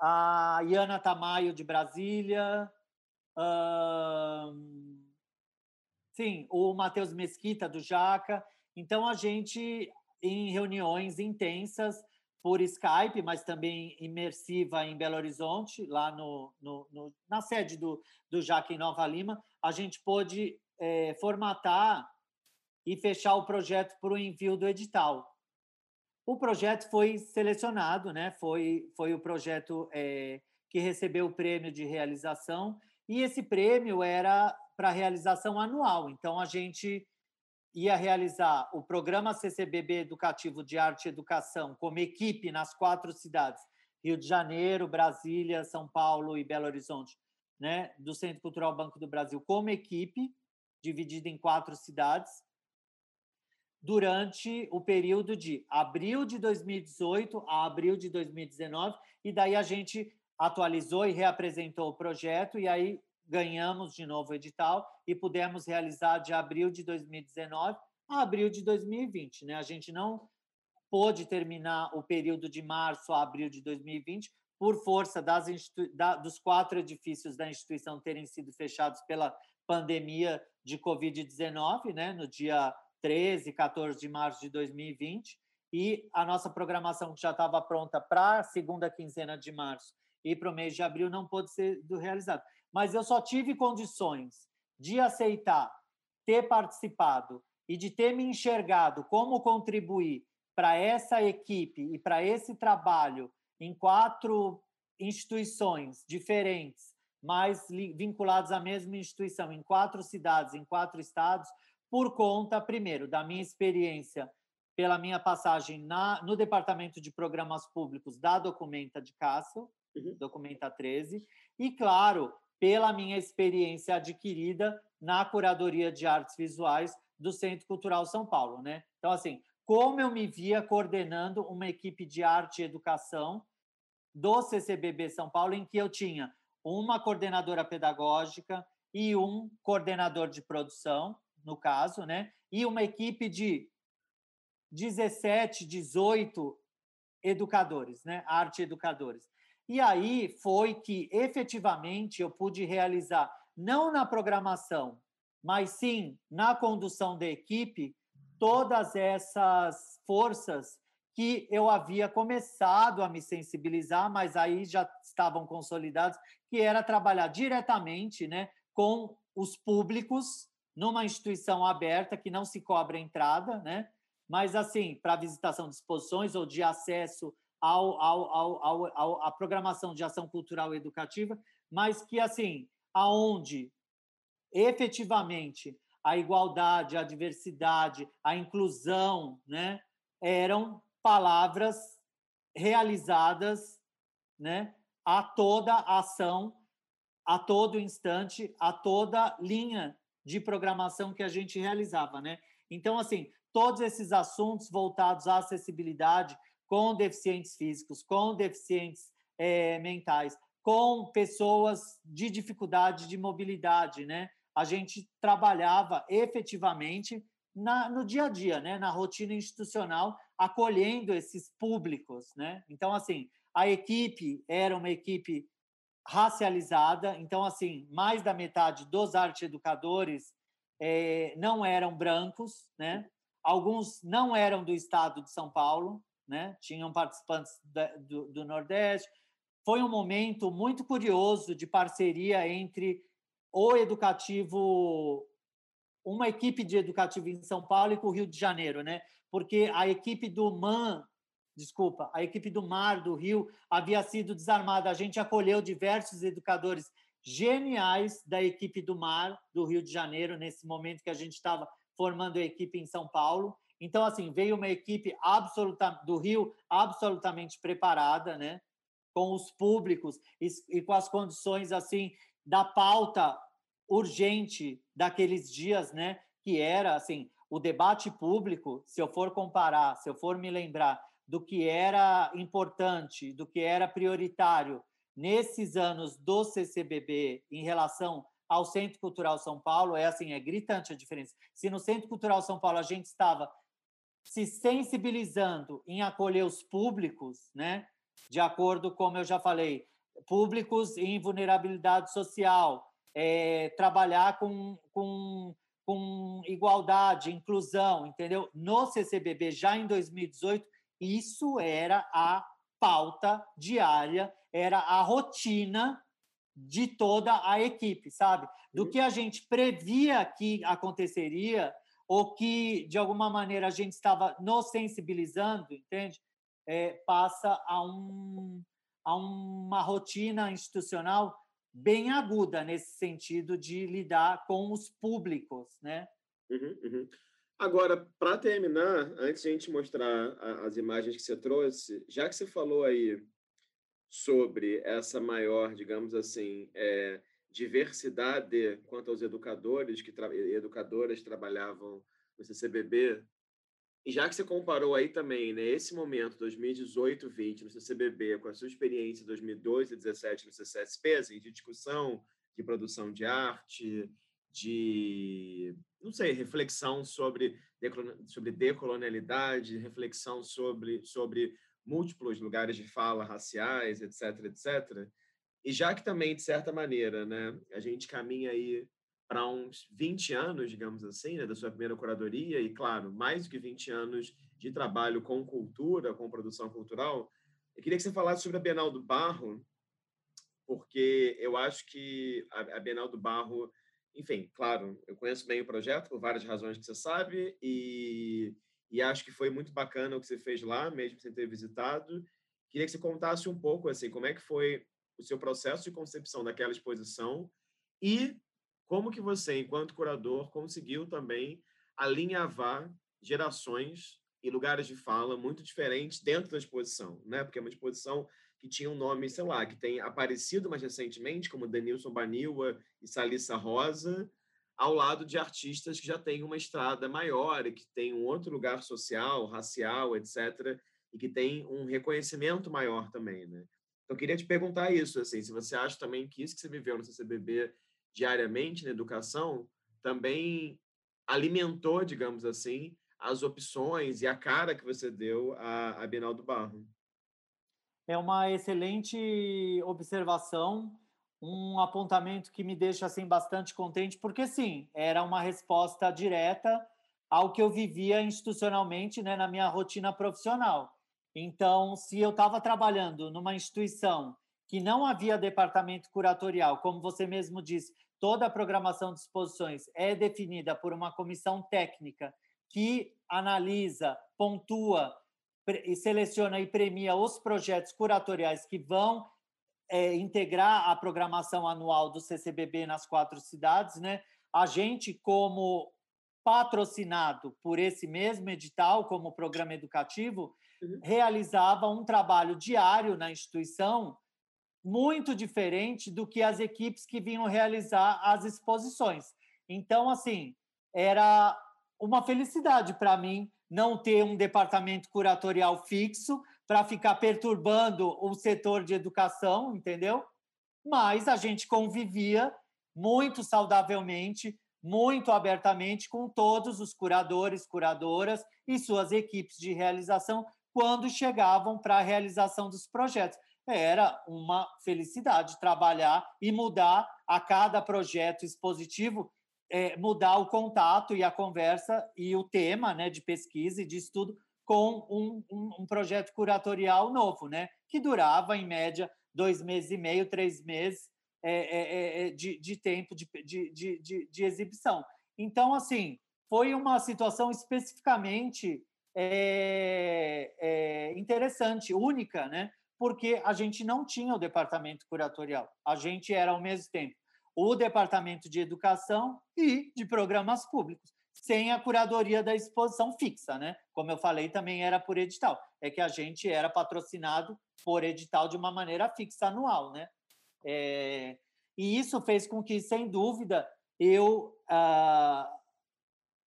a Iana Tamayo de Brasília, sim, o Matheus Mesquita do Jaca. Então a gente em reuniões intensas por Skype, mas também imersiva em Belo Horizonte, lá no, no, no na sede do, do Jaque em Nova Lima, a gente pôde é, formatar e fechar o projeto para o envio do edital. O projeto foi selecionado, né? foi, foi o projeto é, que recebeu o prêmio de realização, e esse prêmio era para realização anual. Então, a gente ia realizar o programa CCBB Educativo de Arte e Educação como equipe nas quatro cidades, Rio de Janeiro, Brasília, São Paulo e Belo Horizonte, né, do Centro Cultural Banco do Brasil, como equipe, dividida em quatro cidades, durante o período de abril de 2018 a abril de 2019, e daí a gente atualizou e reapresentou o projeto, e aí ganhamos de novo o edital e pudemos realizar de abril de 2019 a abril de 2020. Né? A gente não pôde terminar o período de março a abril de 2020 por força das da, dos quatro edifícios da instituição terem sido fechados pela pandemia de Covid-19, né? no dia 13 e 14 de março de 2020, e a nossa programação que já estava pronta para a segunda quinzena de março e para o mês de abril não pôde ser realizado mas eu só tive condições de aceitar ter participado e de ter me enxergado como contribuir para essa equipe e para esse trabalho em quatro instituições diferentes, mas vinculados à mesma instituição, em quatro cidades, em quatro estados, por conta, primeiro, da minha experiência pela minha passagem na, no Departamento de Programas Públicos da Documenta de Cássio, uhum. Documenta 13, e, claro, pela minha experiência adquirida na curadoria de artes visuais do Centro Cultural São Paulo, né? Então assim, como eu me via coordenando uma equipe de arte e educação do CCBB São Paulo em que eu tinha uma coordenadora pedagógica e um coordenador de produção, no caso, né? E uma equipe de 17, 18 educadores, né? Arte educadores. E aí foi que efetivamente eu pude realizar, não na programação, mas sim na condução da equipe, todas essas forças que eu havia começado a me sensibilizar, mas aí já estavam consolidados, que era trabalhar diretamente né, com os públicos numa instituição aberta que não se cobra entrada, né? mas assim, para visitação de exposições ou de acesso ao, ao, ao, ao, à programação de ação cultural e educativa, mas que, assim, aonde efetivamente a igualdade, a diversidade, a inclusão, né, eram palavras realizadas, né, a toda ação, a todo instante, a toda linha de programação que a gente realizava, né? Então, assim, todos esses assuntos voltados à acessibilidade com deficientes físicos, com deficientes é, mentais, com pessoas de dificuldade de mobilidade, né? A gente trabalhava efetivamente na, no dia a dia, né? Na rotina institucional, acolhendo esses públicos, né? Então, assim, a equipe era uma equipe racializada, então, assim, mais da metade dos arte educadores é, não eram brancos, né? Alguns não eram do estado de São Paulo, né? Tinham participantes da, do, do Nordeste, foi um momento muito curioso de parceria entre o educativo, uma equipe de educativo em São Paulo e com o Rio de Janeiro, né? Porque a equipe do MAN, desculpa, a equipe do MAR do Rio havia sido desarmada. A gente acolheu diversos educadores geniais da equipe do MAR do Rio de Janeiro nesse momento que a gente estava formando a equipe em São Paulo. Então, assim, veio uma equipe absoluta do Rio absolutamente preparada, né? com os públicos e, e com as condições assim da pauta urgente daqueles dias, né? Que era assim o debate público. Se eu for comparar, se eu for me lembrar do que era importante, do que era prioritário nesses anos do CCBB em relação ao Centro Cultural São Paulo, é assim, é gritante a diferença. Se no Centro Cultural São Paulo a gente estava se sensibilizando em acolher os públicos, né? de acordo, como eu já falei, públicos em vulnerabilidade social, é, trabalhar com, com, com igualdade, inclusão, entendeu? No CCBB, já em 2018, isso era a pauta diária, era a rotina de toda a equipe, sabe? Do uhum. que a gente previa que aconteceria ou que, de alguma maneira, a gente estava nos sensibilizando, entende? é, passa a, um, a uma rotina institucional bem aguda nesse sentido de lidar com os públicos, né? Uhum, uhum. Agora, para terminar, antes de a gente mostrar as imagens que você trouxe, já que você falou aí sobre essa maior, digamos assim, é, diversidade quanto aos educadores que tra educadoras trabalhavam no CCBB e já que você comparou aí também, né, esse momento 2018-20 no CCBB com a sua experiência 2012 2017 no CCSP, assim, de discussão, de produção de arte, de, não sei, reflexão sobre, sobre decolonialidade, reflexão sobre, sobre múltiplos lugares de fala raciais, etc, etc. E já que também, de certa maneira, né, a gente caminha aí para uns 20 anos, digamos assim, né, da sua primeira curadoria, e, claro, mais do que 20 anos de trabalho com cultura, com produção cultural, eu queria que você falasse sobre a Bienal do Barro, porque eu acho que a Bienal do Barro, enfim, claro, eu conheço bem o projeto por várias razões que você sabe, e, e acho que foi muito bacana o que você fez lá, mesmo sem ter visitado. Queria que você contasse um pouco, assim, como é que foi o seu processo de concepção daquela exposição e como que você, enquanto curador, conseguiu também alinhavar gerações e lugares de fala muito diferentes dentro da exposição, né? Porque é uma exposição que tinha um nome, sei lá, que tem aparecido mais recentemente, como Denilson Baniwa e Salissa Rosa, ao lado de artistas que já têm uma estrada maior e que têm um outro lugar social, racial, etc., e que tem um reconhecimento maior também, né? Então, eu queria te perguntar isso, assim, se você acha também que isso que você viveu no CCBB diariamente na educação também alimentou, digamos assim, as opções e a cara que você deu à, à Bienal do Barro. É uma excelente observação, um apontamento que me deixa assim bastante contente, porque sim, era uma resposta direta ao que eu vivia institucionalmente, né, na minha rotina profissional. Então, se eu estava trabalhando numa instituição que não havia departamento curatorial, como você mesmo disse, toda a programação de exposições é definida por uma comissão técnica que analisa, pontua e seleciona e premia os projetos curatoriais que vão é, integrar a programação anual do CCBB nas quatro cidades, né? A gente, como patrocinado por esse mesmo edital, como programa educativo, uhum. realizava um trabalho diário na instituição muito diferente do que as equipes que vinham realizar as exposições. Então, assim, era uma felicidade para mim não ter um departamento curatorial fixo para ficar perturbando o setor de educação, entendeu? Mas a gente convivia muito saudavelmente, muito abertamente com todos os curadores, curadoras e suas equipes de realização quando chegavam para a realização dos projetos. Era uma felicidade trabalhar e mudar a cada projeto expositivo, é, mudar o contato e a conversa e o tema né, de pesquisa e de estudo com um, um, um projeto curatorial novo, né, que durava, em média, dois meses e meio, três meses, é é, é, é, de, de, tempo de, de, de, de, exibição. Então, assim, foi uma situação especificamente é, é, interessante, única, né? Porque a gente não tinha o departamento curatorial. A gente era, ao mesmo tempo, o departamento de educação e de programas públicos, sem a curadoria da exposição fixa, né? Como eu falei, também era por edital. É que a gente era patrocinado por edital de uma maneira fixa anual, né? É, e isso fez com que, sem dúvida, eu ah,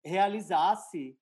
realizasse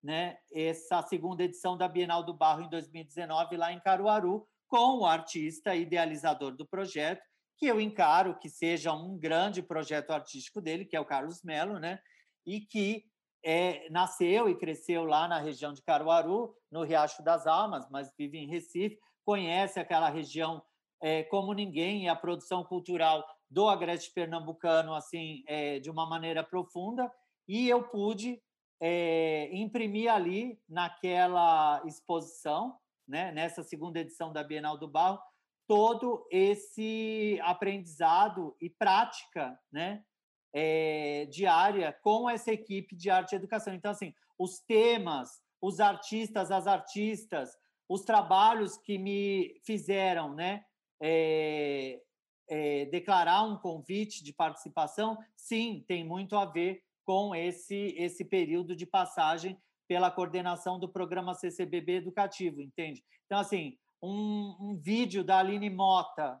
né, essa segunda edição da Bienal do Barro em 2019, lá em Caruaru, com o artista idealizador do projeto, que eu encaro que seja um grande projeto artístico dele, que é o Carlos Melo, né? e que é, nasceu e cresceu lá na região de Caruaru, no Riacho das Almas, mas vive em Recife, conhece aquela região é, como ninguém e a produção cultural do agreste pernambucano assim é, de uma maneira profunda e eu pude é, imprimir ali naquela exposição, né, nessa segunda edição da Bienal do Barro, todo esse aprendizado e prática, né, é, diária com essa equipe de arte e educação. Então, assim, os temas, os artistas, as artistas, os trabalhos que me fizeram, né, é, é, declarar um convite de participação, sim, tem muito a ver com esse, esse período de passagem pela coordenação do programa CCBB educativo, entende? Então, assim, um, um vídeo da Aline Mota,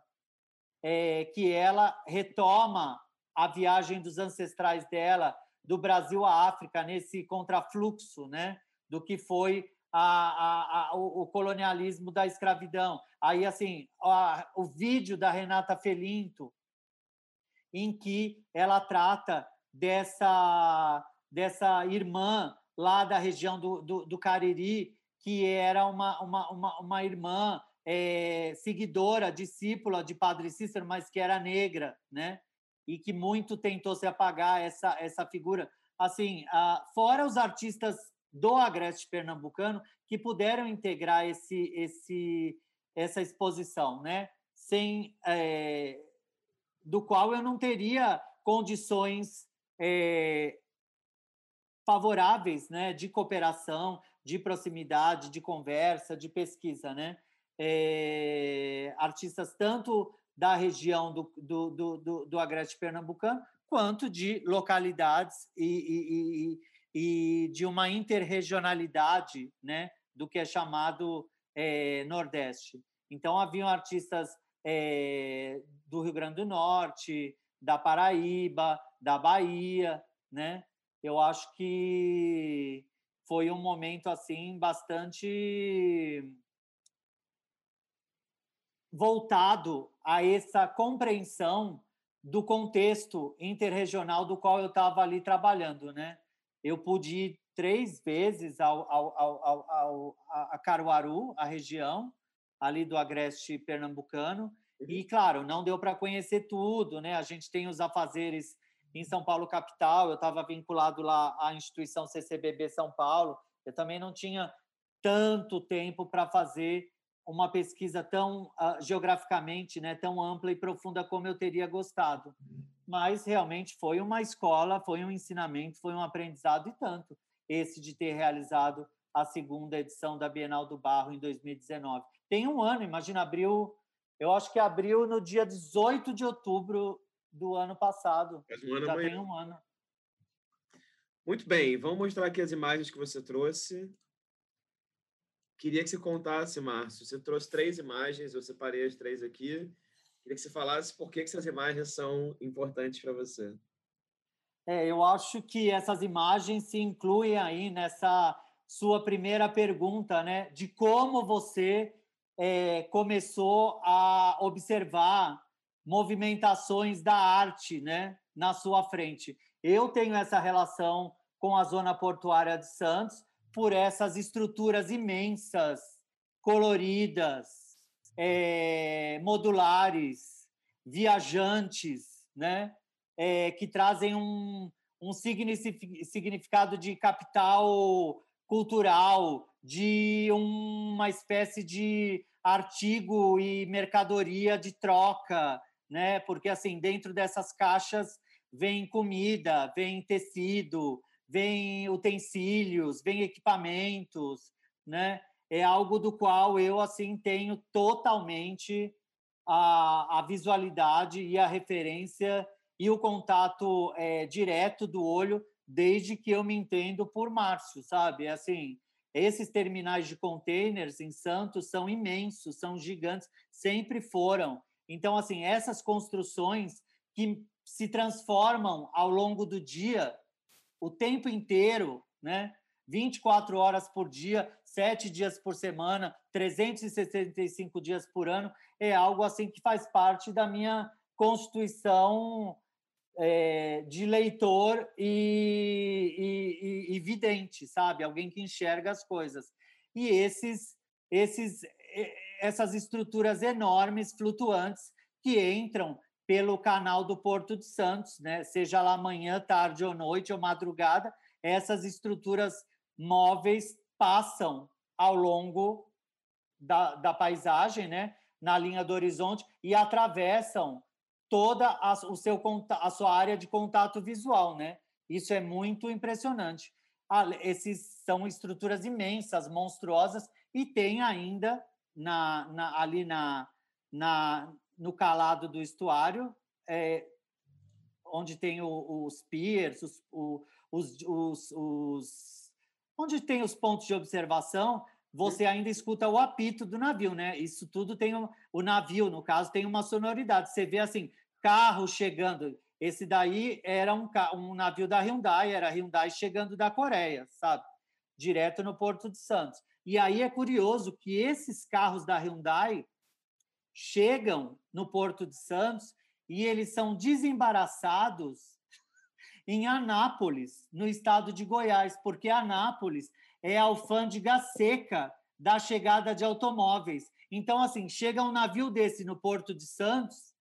é, que ela retoma a viagem dos ancestrais dela do Brasil à África nesse contrafluxo, né, do que foi a, a, a, o, colonialismo da escravidão. Aí, assim, o vídeo da Renata Felinto, em que ela trata dessa, dessa irmã lá da região do, do, do Cariri, que era uma, uma, uma, uma irmã é, seguidora, discípula de Padre Cícero, mas que era negra, né? E que muito tentou se apagar essa, essa figura. Assim, fora os artistas do Agreste Pernambucano que puderam integrar esse, esse, essa exposição, né? Sem, é, do qual eu não teria condições é, favoráveis né, de cooperação, de proximidade, de conversa, de pesquisa. Né? É, artistas tanto da região do, do, do, do, do Agreste Pernambucano, quanto de localidades e, e, e, de uma interregionalidade né, do que é chamado é, Nordeste. Então, haviam artistas é, do Rio Grande do Norte, da Paraíba, da Bahia, né? Eu acho que foi um momento assim bastante voltado a essa compreensão do contexto interregional do qual eu estava ali trabalhando, né? Eu pude ir três vezes ao, ao, ao, ao, a Caruaru, a região ali do agreste pernambucano, e uhum. claro, não deu para conhecer tudo, né? A gente tem os afazeres em São Paulo capital, eu estava vinculado lá à instituição CCBB São Paulo, eu também não tinha tanto tempo para fazer uma pesquisa tão uh, geograficamente, né, tão ampla e profunda como eu teria gostado. Mas realmente foi uma escola, foi um ensinamento, foi um aprendizado e tanto esse de ter realizado a segunda edição da Bienal do Barro em 2019. Tem um ano, imagina, abriu, eu acho que abriu no dia 18 de outubro do ano passado. Um ano Já amanhã. tem um ano. Muito bem, vamos mostrar aqui as imagens que você trouxe. Queria que você contasse, Márcio. Você trouxe três imagens, eu separei as três aqui. Queria que você falasse por que, que essas imagens são importantes para você. É, eu acho que essas imagens se incluem aí nessa sua primeira pergunta, né? De como você é, começou a observar movimentações da arte, né? Na sua frente. Eu tenho essa relação com a zona portuária de Santos por essas estruturas imensas, coloridas, é, modulares, viajantes, né? É, que trazem um, um significado de capital cultural, de uma espécie de artigo e mercadoria de troca, né? Porque assim dentro dessas caixas vem comida, vem tecido, vem utensílios, vem equipamentos, né? É algo do qual eu assim tenho totalmente a, a visualidade e a referência e o contato é, direto do olho desde que eu me entendo por Márcio, sabe? É assim, esses terminais de containers em Santos são imensos, são gigantes, sempre foram. Então, assim, essas construções que se transformam ao longo do dia, o tempo inteiro, né? 24 horas por dia, sete dias por semana, 365 dias por ano, é algo assim que faz parte da minha constituição é, de leitor e, e, e, vidente, sabe? Alguém que enxerga as coisas. E esses, esses, essas estruturas enormes, flutuantes, que entram pelo canal do Porto de Santos, né? seja lá manhã, tarde ou noite ou madrugada, essas estruturas móveis passam ao longo da, da paisagem, né? na linha do horizonte, e atravessam toda a, o seu, a sua área de contato visual. Né? Isso é muito impressionante. Ah, esses são estruturas imensas, monstruosas, e tem ainda na, na ali na, na, no calado do estuário, é, onde tem o, os piers, os, o, os, os, os, onde tem os pontos de observação, você ainda escuta o apito do navio, né? Isso tudo tem um, o navio, no caso, tem uma sonoridade. Você vê assim, carro chegando. Esse daí era um, um navio da Hyundai, era Hyundai chegando da Coreia, sabe? Direto no Porto de Santos. E aí é curioso que esses carros da Hyundai chegam no Porto de Santos e eles são desembaraçados em Anápolis, no estado de Goiás, porque Anápolis é a alfândega seca da chegada de automóveis. Então, assim, chega um navio desse no Porto de Santos,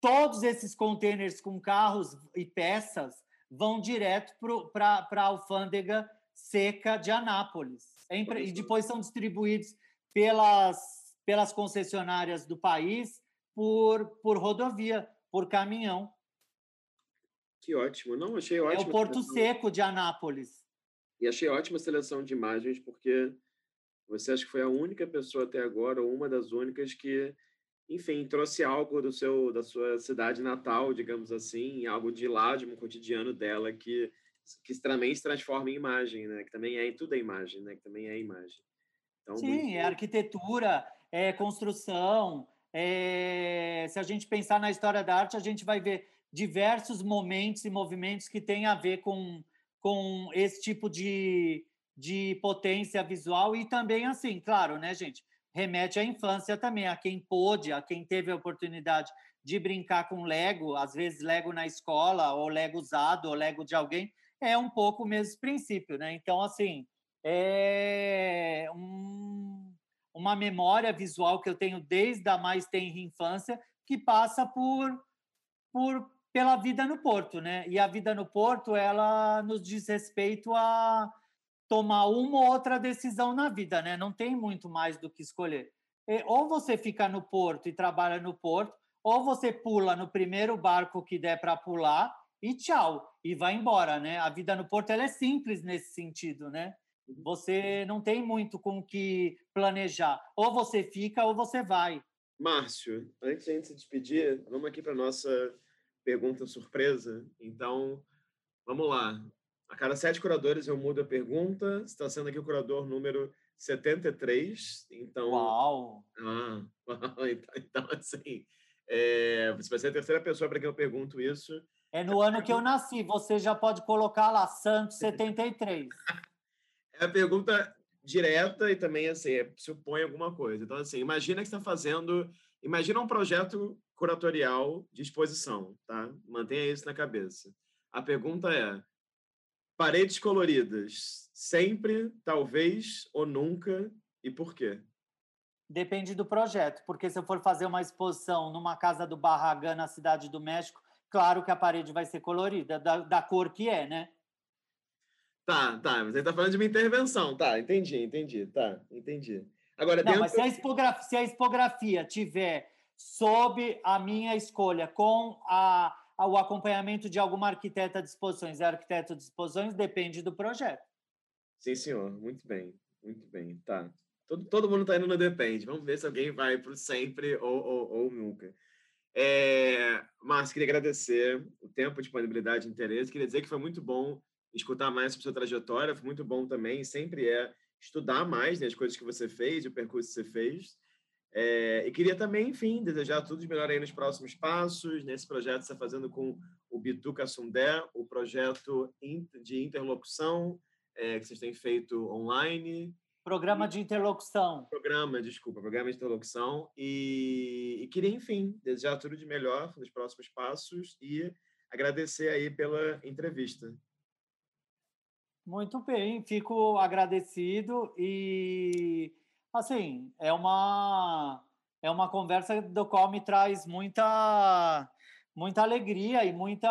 todos esses contêineres com carros e peças vão direto para a alfândega seca de Anápolis. É impre... E depois são distribuídos pelas pelas concessionárias do país por, por rodovia, por caminhão. Que ótimo. Não, achei ótimo. É o Porto seleção. Seco de Anápolis. E achei ótima a seleção de imagens, porque você acha que foi a única pessoa até agora, ou uma das únicas, que, enfim, trouxe algo do seu, da sua cidade natal, digamos assim, algo de lá, de um cotidiano dela, que, que também se transforma em imagem, né? Que também é, tudo é imagem, né? Que também é imagem. Então, Sim, muito... é arquitetura, é, construção. É, se a gente pensar na história da arte, a gente vai ver diversos momentos e movimentos que têm a ver com, com esse tipo de, de potência visual e também, assim, claro, né, gente? Remete à infância também, a quem pôde, a quem teve a oportunidade de brincar com Lego, às vezes Lego na escola, ou Lego usado, ou Lego de alguém, é um pouco o mesmo princípio, né? Então, assim, é um, uma memória visual que eu tenho desde a mais tenra infância, que passa por, por pela vida no Porto, né? E a vida no Porto, ela nos diz respeito a tomar uma ou outra decisão na vida, né? Não tem muito mais do que escolher. Ou você fica no Porto e trabalha no Porto, ou você pula no primeiro barco que der para pular e tchau, e vai embora, né? A vida no Porto é simples nesse sentido, né? Você não tem muito com o que planejar. Ou você fica ou você vai. Márcio, antes de a gente se despedir, vamos aqui para nossa pergunta surpresa. Então, vamos lá. A cada sete curadores eu mudo a pergunta. Está sendo aqui o curador número 73. Então. Uau! Ah, então, então, assim. É, você vai ser a terceira pessoa para quem eu pergunto isso. É no ano que eu nasci. Você já pode colocar lá, Santos 73. É a pergunta direta e também assim, é, supõe alguma coisa. Então, assim, imagina que você está fazendo. Imagina um projeto curatorial de exposição, tá? Mantenha isso na cabeça. A pergunta é: paredes coloridas, sempre, talvez ou nunca, e por quê? Depende do projeto, porque se eu for fazer uma exposição numa casa do Barragã, na Cidade do México, claro que a parede vai ser colorida, da, da cor que é, né? Tá, tá. Você está falando de uma intervenção. Tá, entendi, entendi. Tá, entendi. Agora, Não, dentro... mas se a, expografia, se a expografia tiver sob a minha escolha, com a, a, o acompanhamento de alguma arquiteta de exposições e arquiteto de exposições, depende do projeto. Sim, senhor. Muito bem, muito bem. Tá. Todo, todo mundo está indo no depende. Vamos ver se alguém vai para sempre ou, ou, ou nunca. É, Márcio, queria agradecer o tempo, disponibilidade e interesse. Queria dizer que foi muito bom escutar mais sobre sua trajetória, foi muito bom também. Sempre é estudar mais né, as coisas que você fez, o percurso que você fez. É, e queria também, enfim, desejar tudo de melhor aí nos próximos passos, nesse projeto que você está fazendo com o Bituca Sundé, o projeto de interlocução é, que vocês têm feito online. Programa de interlocução. Programa, desculpa, programa de interlocução. E, e queria, enfim, desejar tudo de melhor nos próximos passos e agradecer aí pela entrevista. Muito bem, fico agradecido e assim, é uma é uma conversa do qual me traz muita muita alegria e muita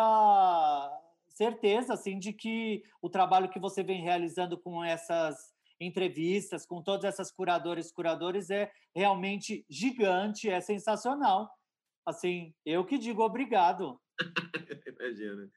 certeza assim de que o trabalho que você vem realizando com essas entrevistas com todas essas curadoras curadores é realmente gigante, é sensacional. Assim, eu que digo obrigado. Imagina.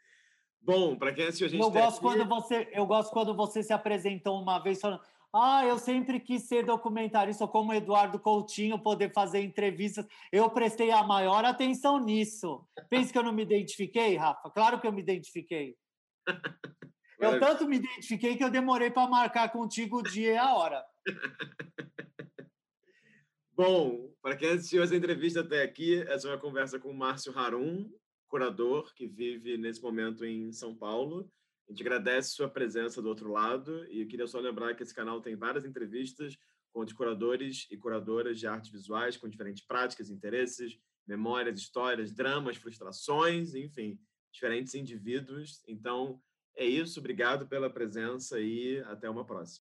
Bom, para quem assistiu a gente eu gosto aqui... quando você Eu gosto quando você se apresentou uma vez falando ah, eu sempre quis ser documentarista como Eduardo Coutinho, poder fazer entrevistas. Eu prestei a maior atenção nisso. Pensa que eu não me identifiquei, Rafa? Claro que eu me identifiquei. Eu tanto me identifiquei que eu demorei para marcar contigo o dia e a hora. Bom, para quem assistiu essa entrevista até aqui, essa é uma conversa com o Márcio Harum, curador que vive nesse momento em São Paulo. A gente agradece sua presença do outro lado e eu queria só lembrar que esse canal tem várias entrevistas com os curadores e curadoras de artes visuais com diferentes práticas, interesses, memórias, histórias, dramas, frustrações, enfim, diferentes indivíduos. Então, é isso, obrigado pela presença e até uma próxima.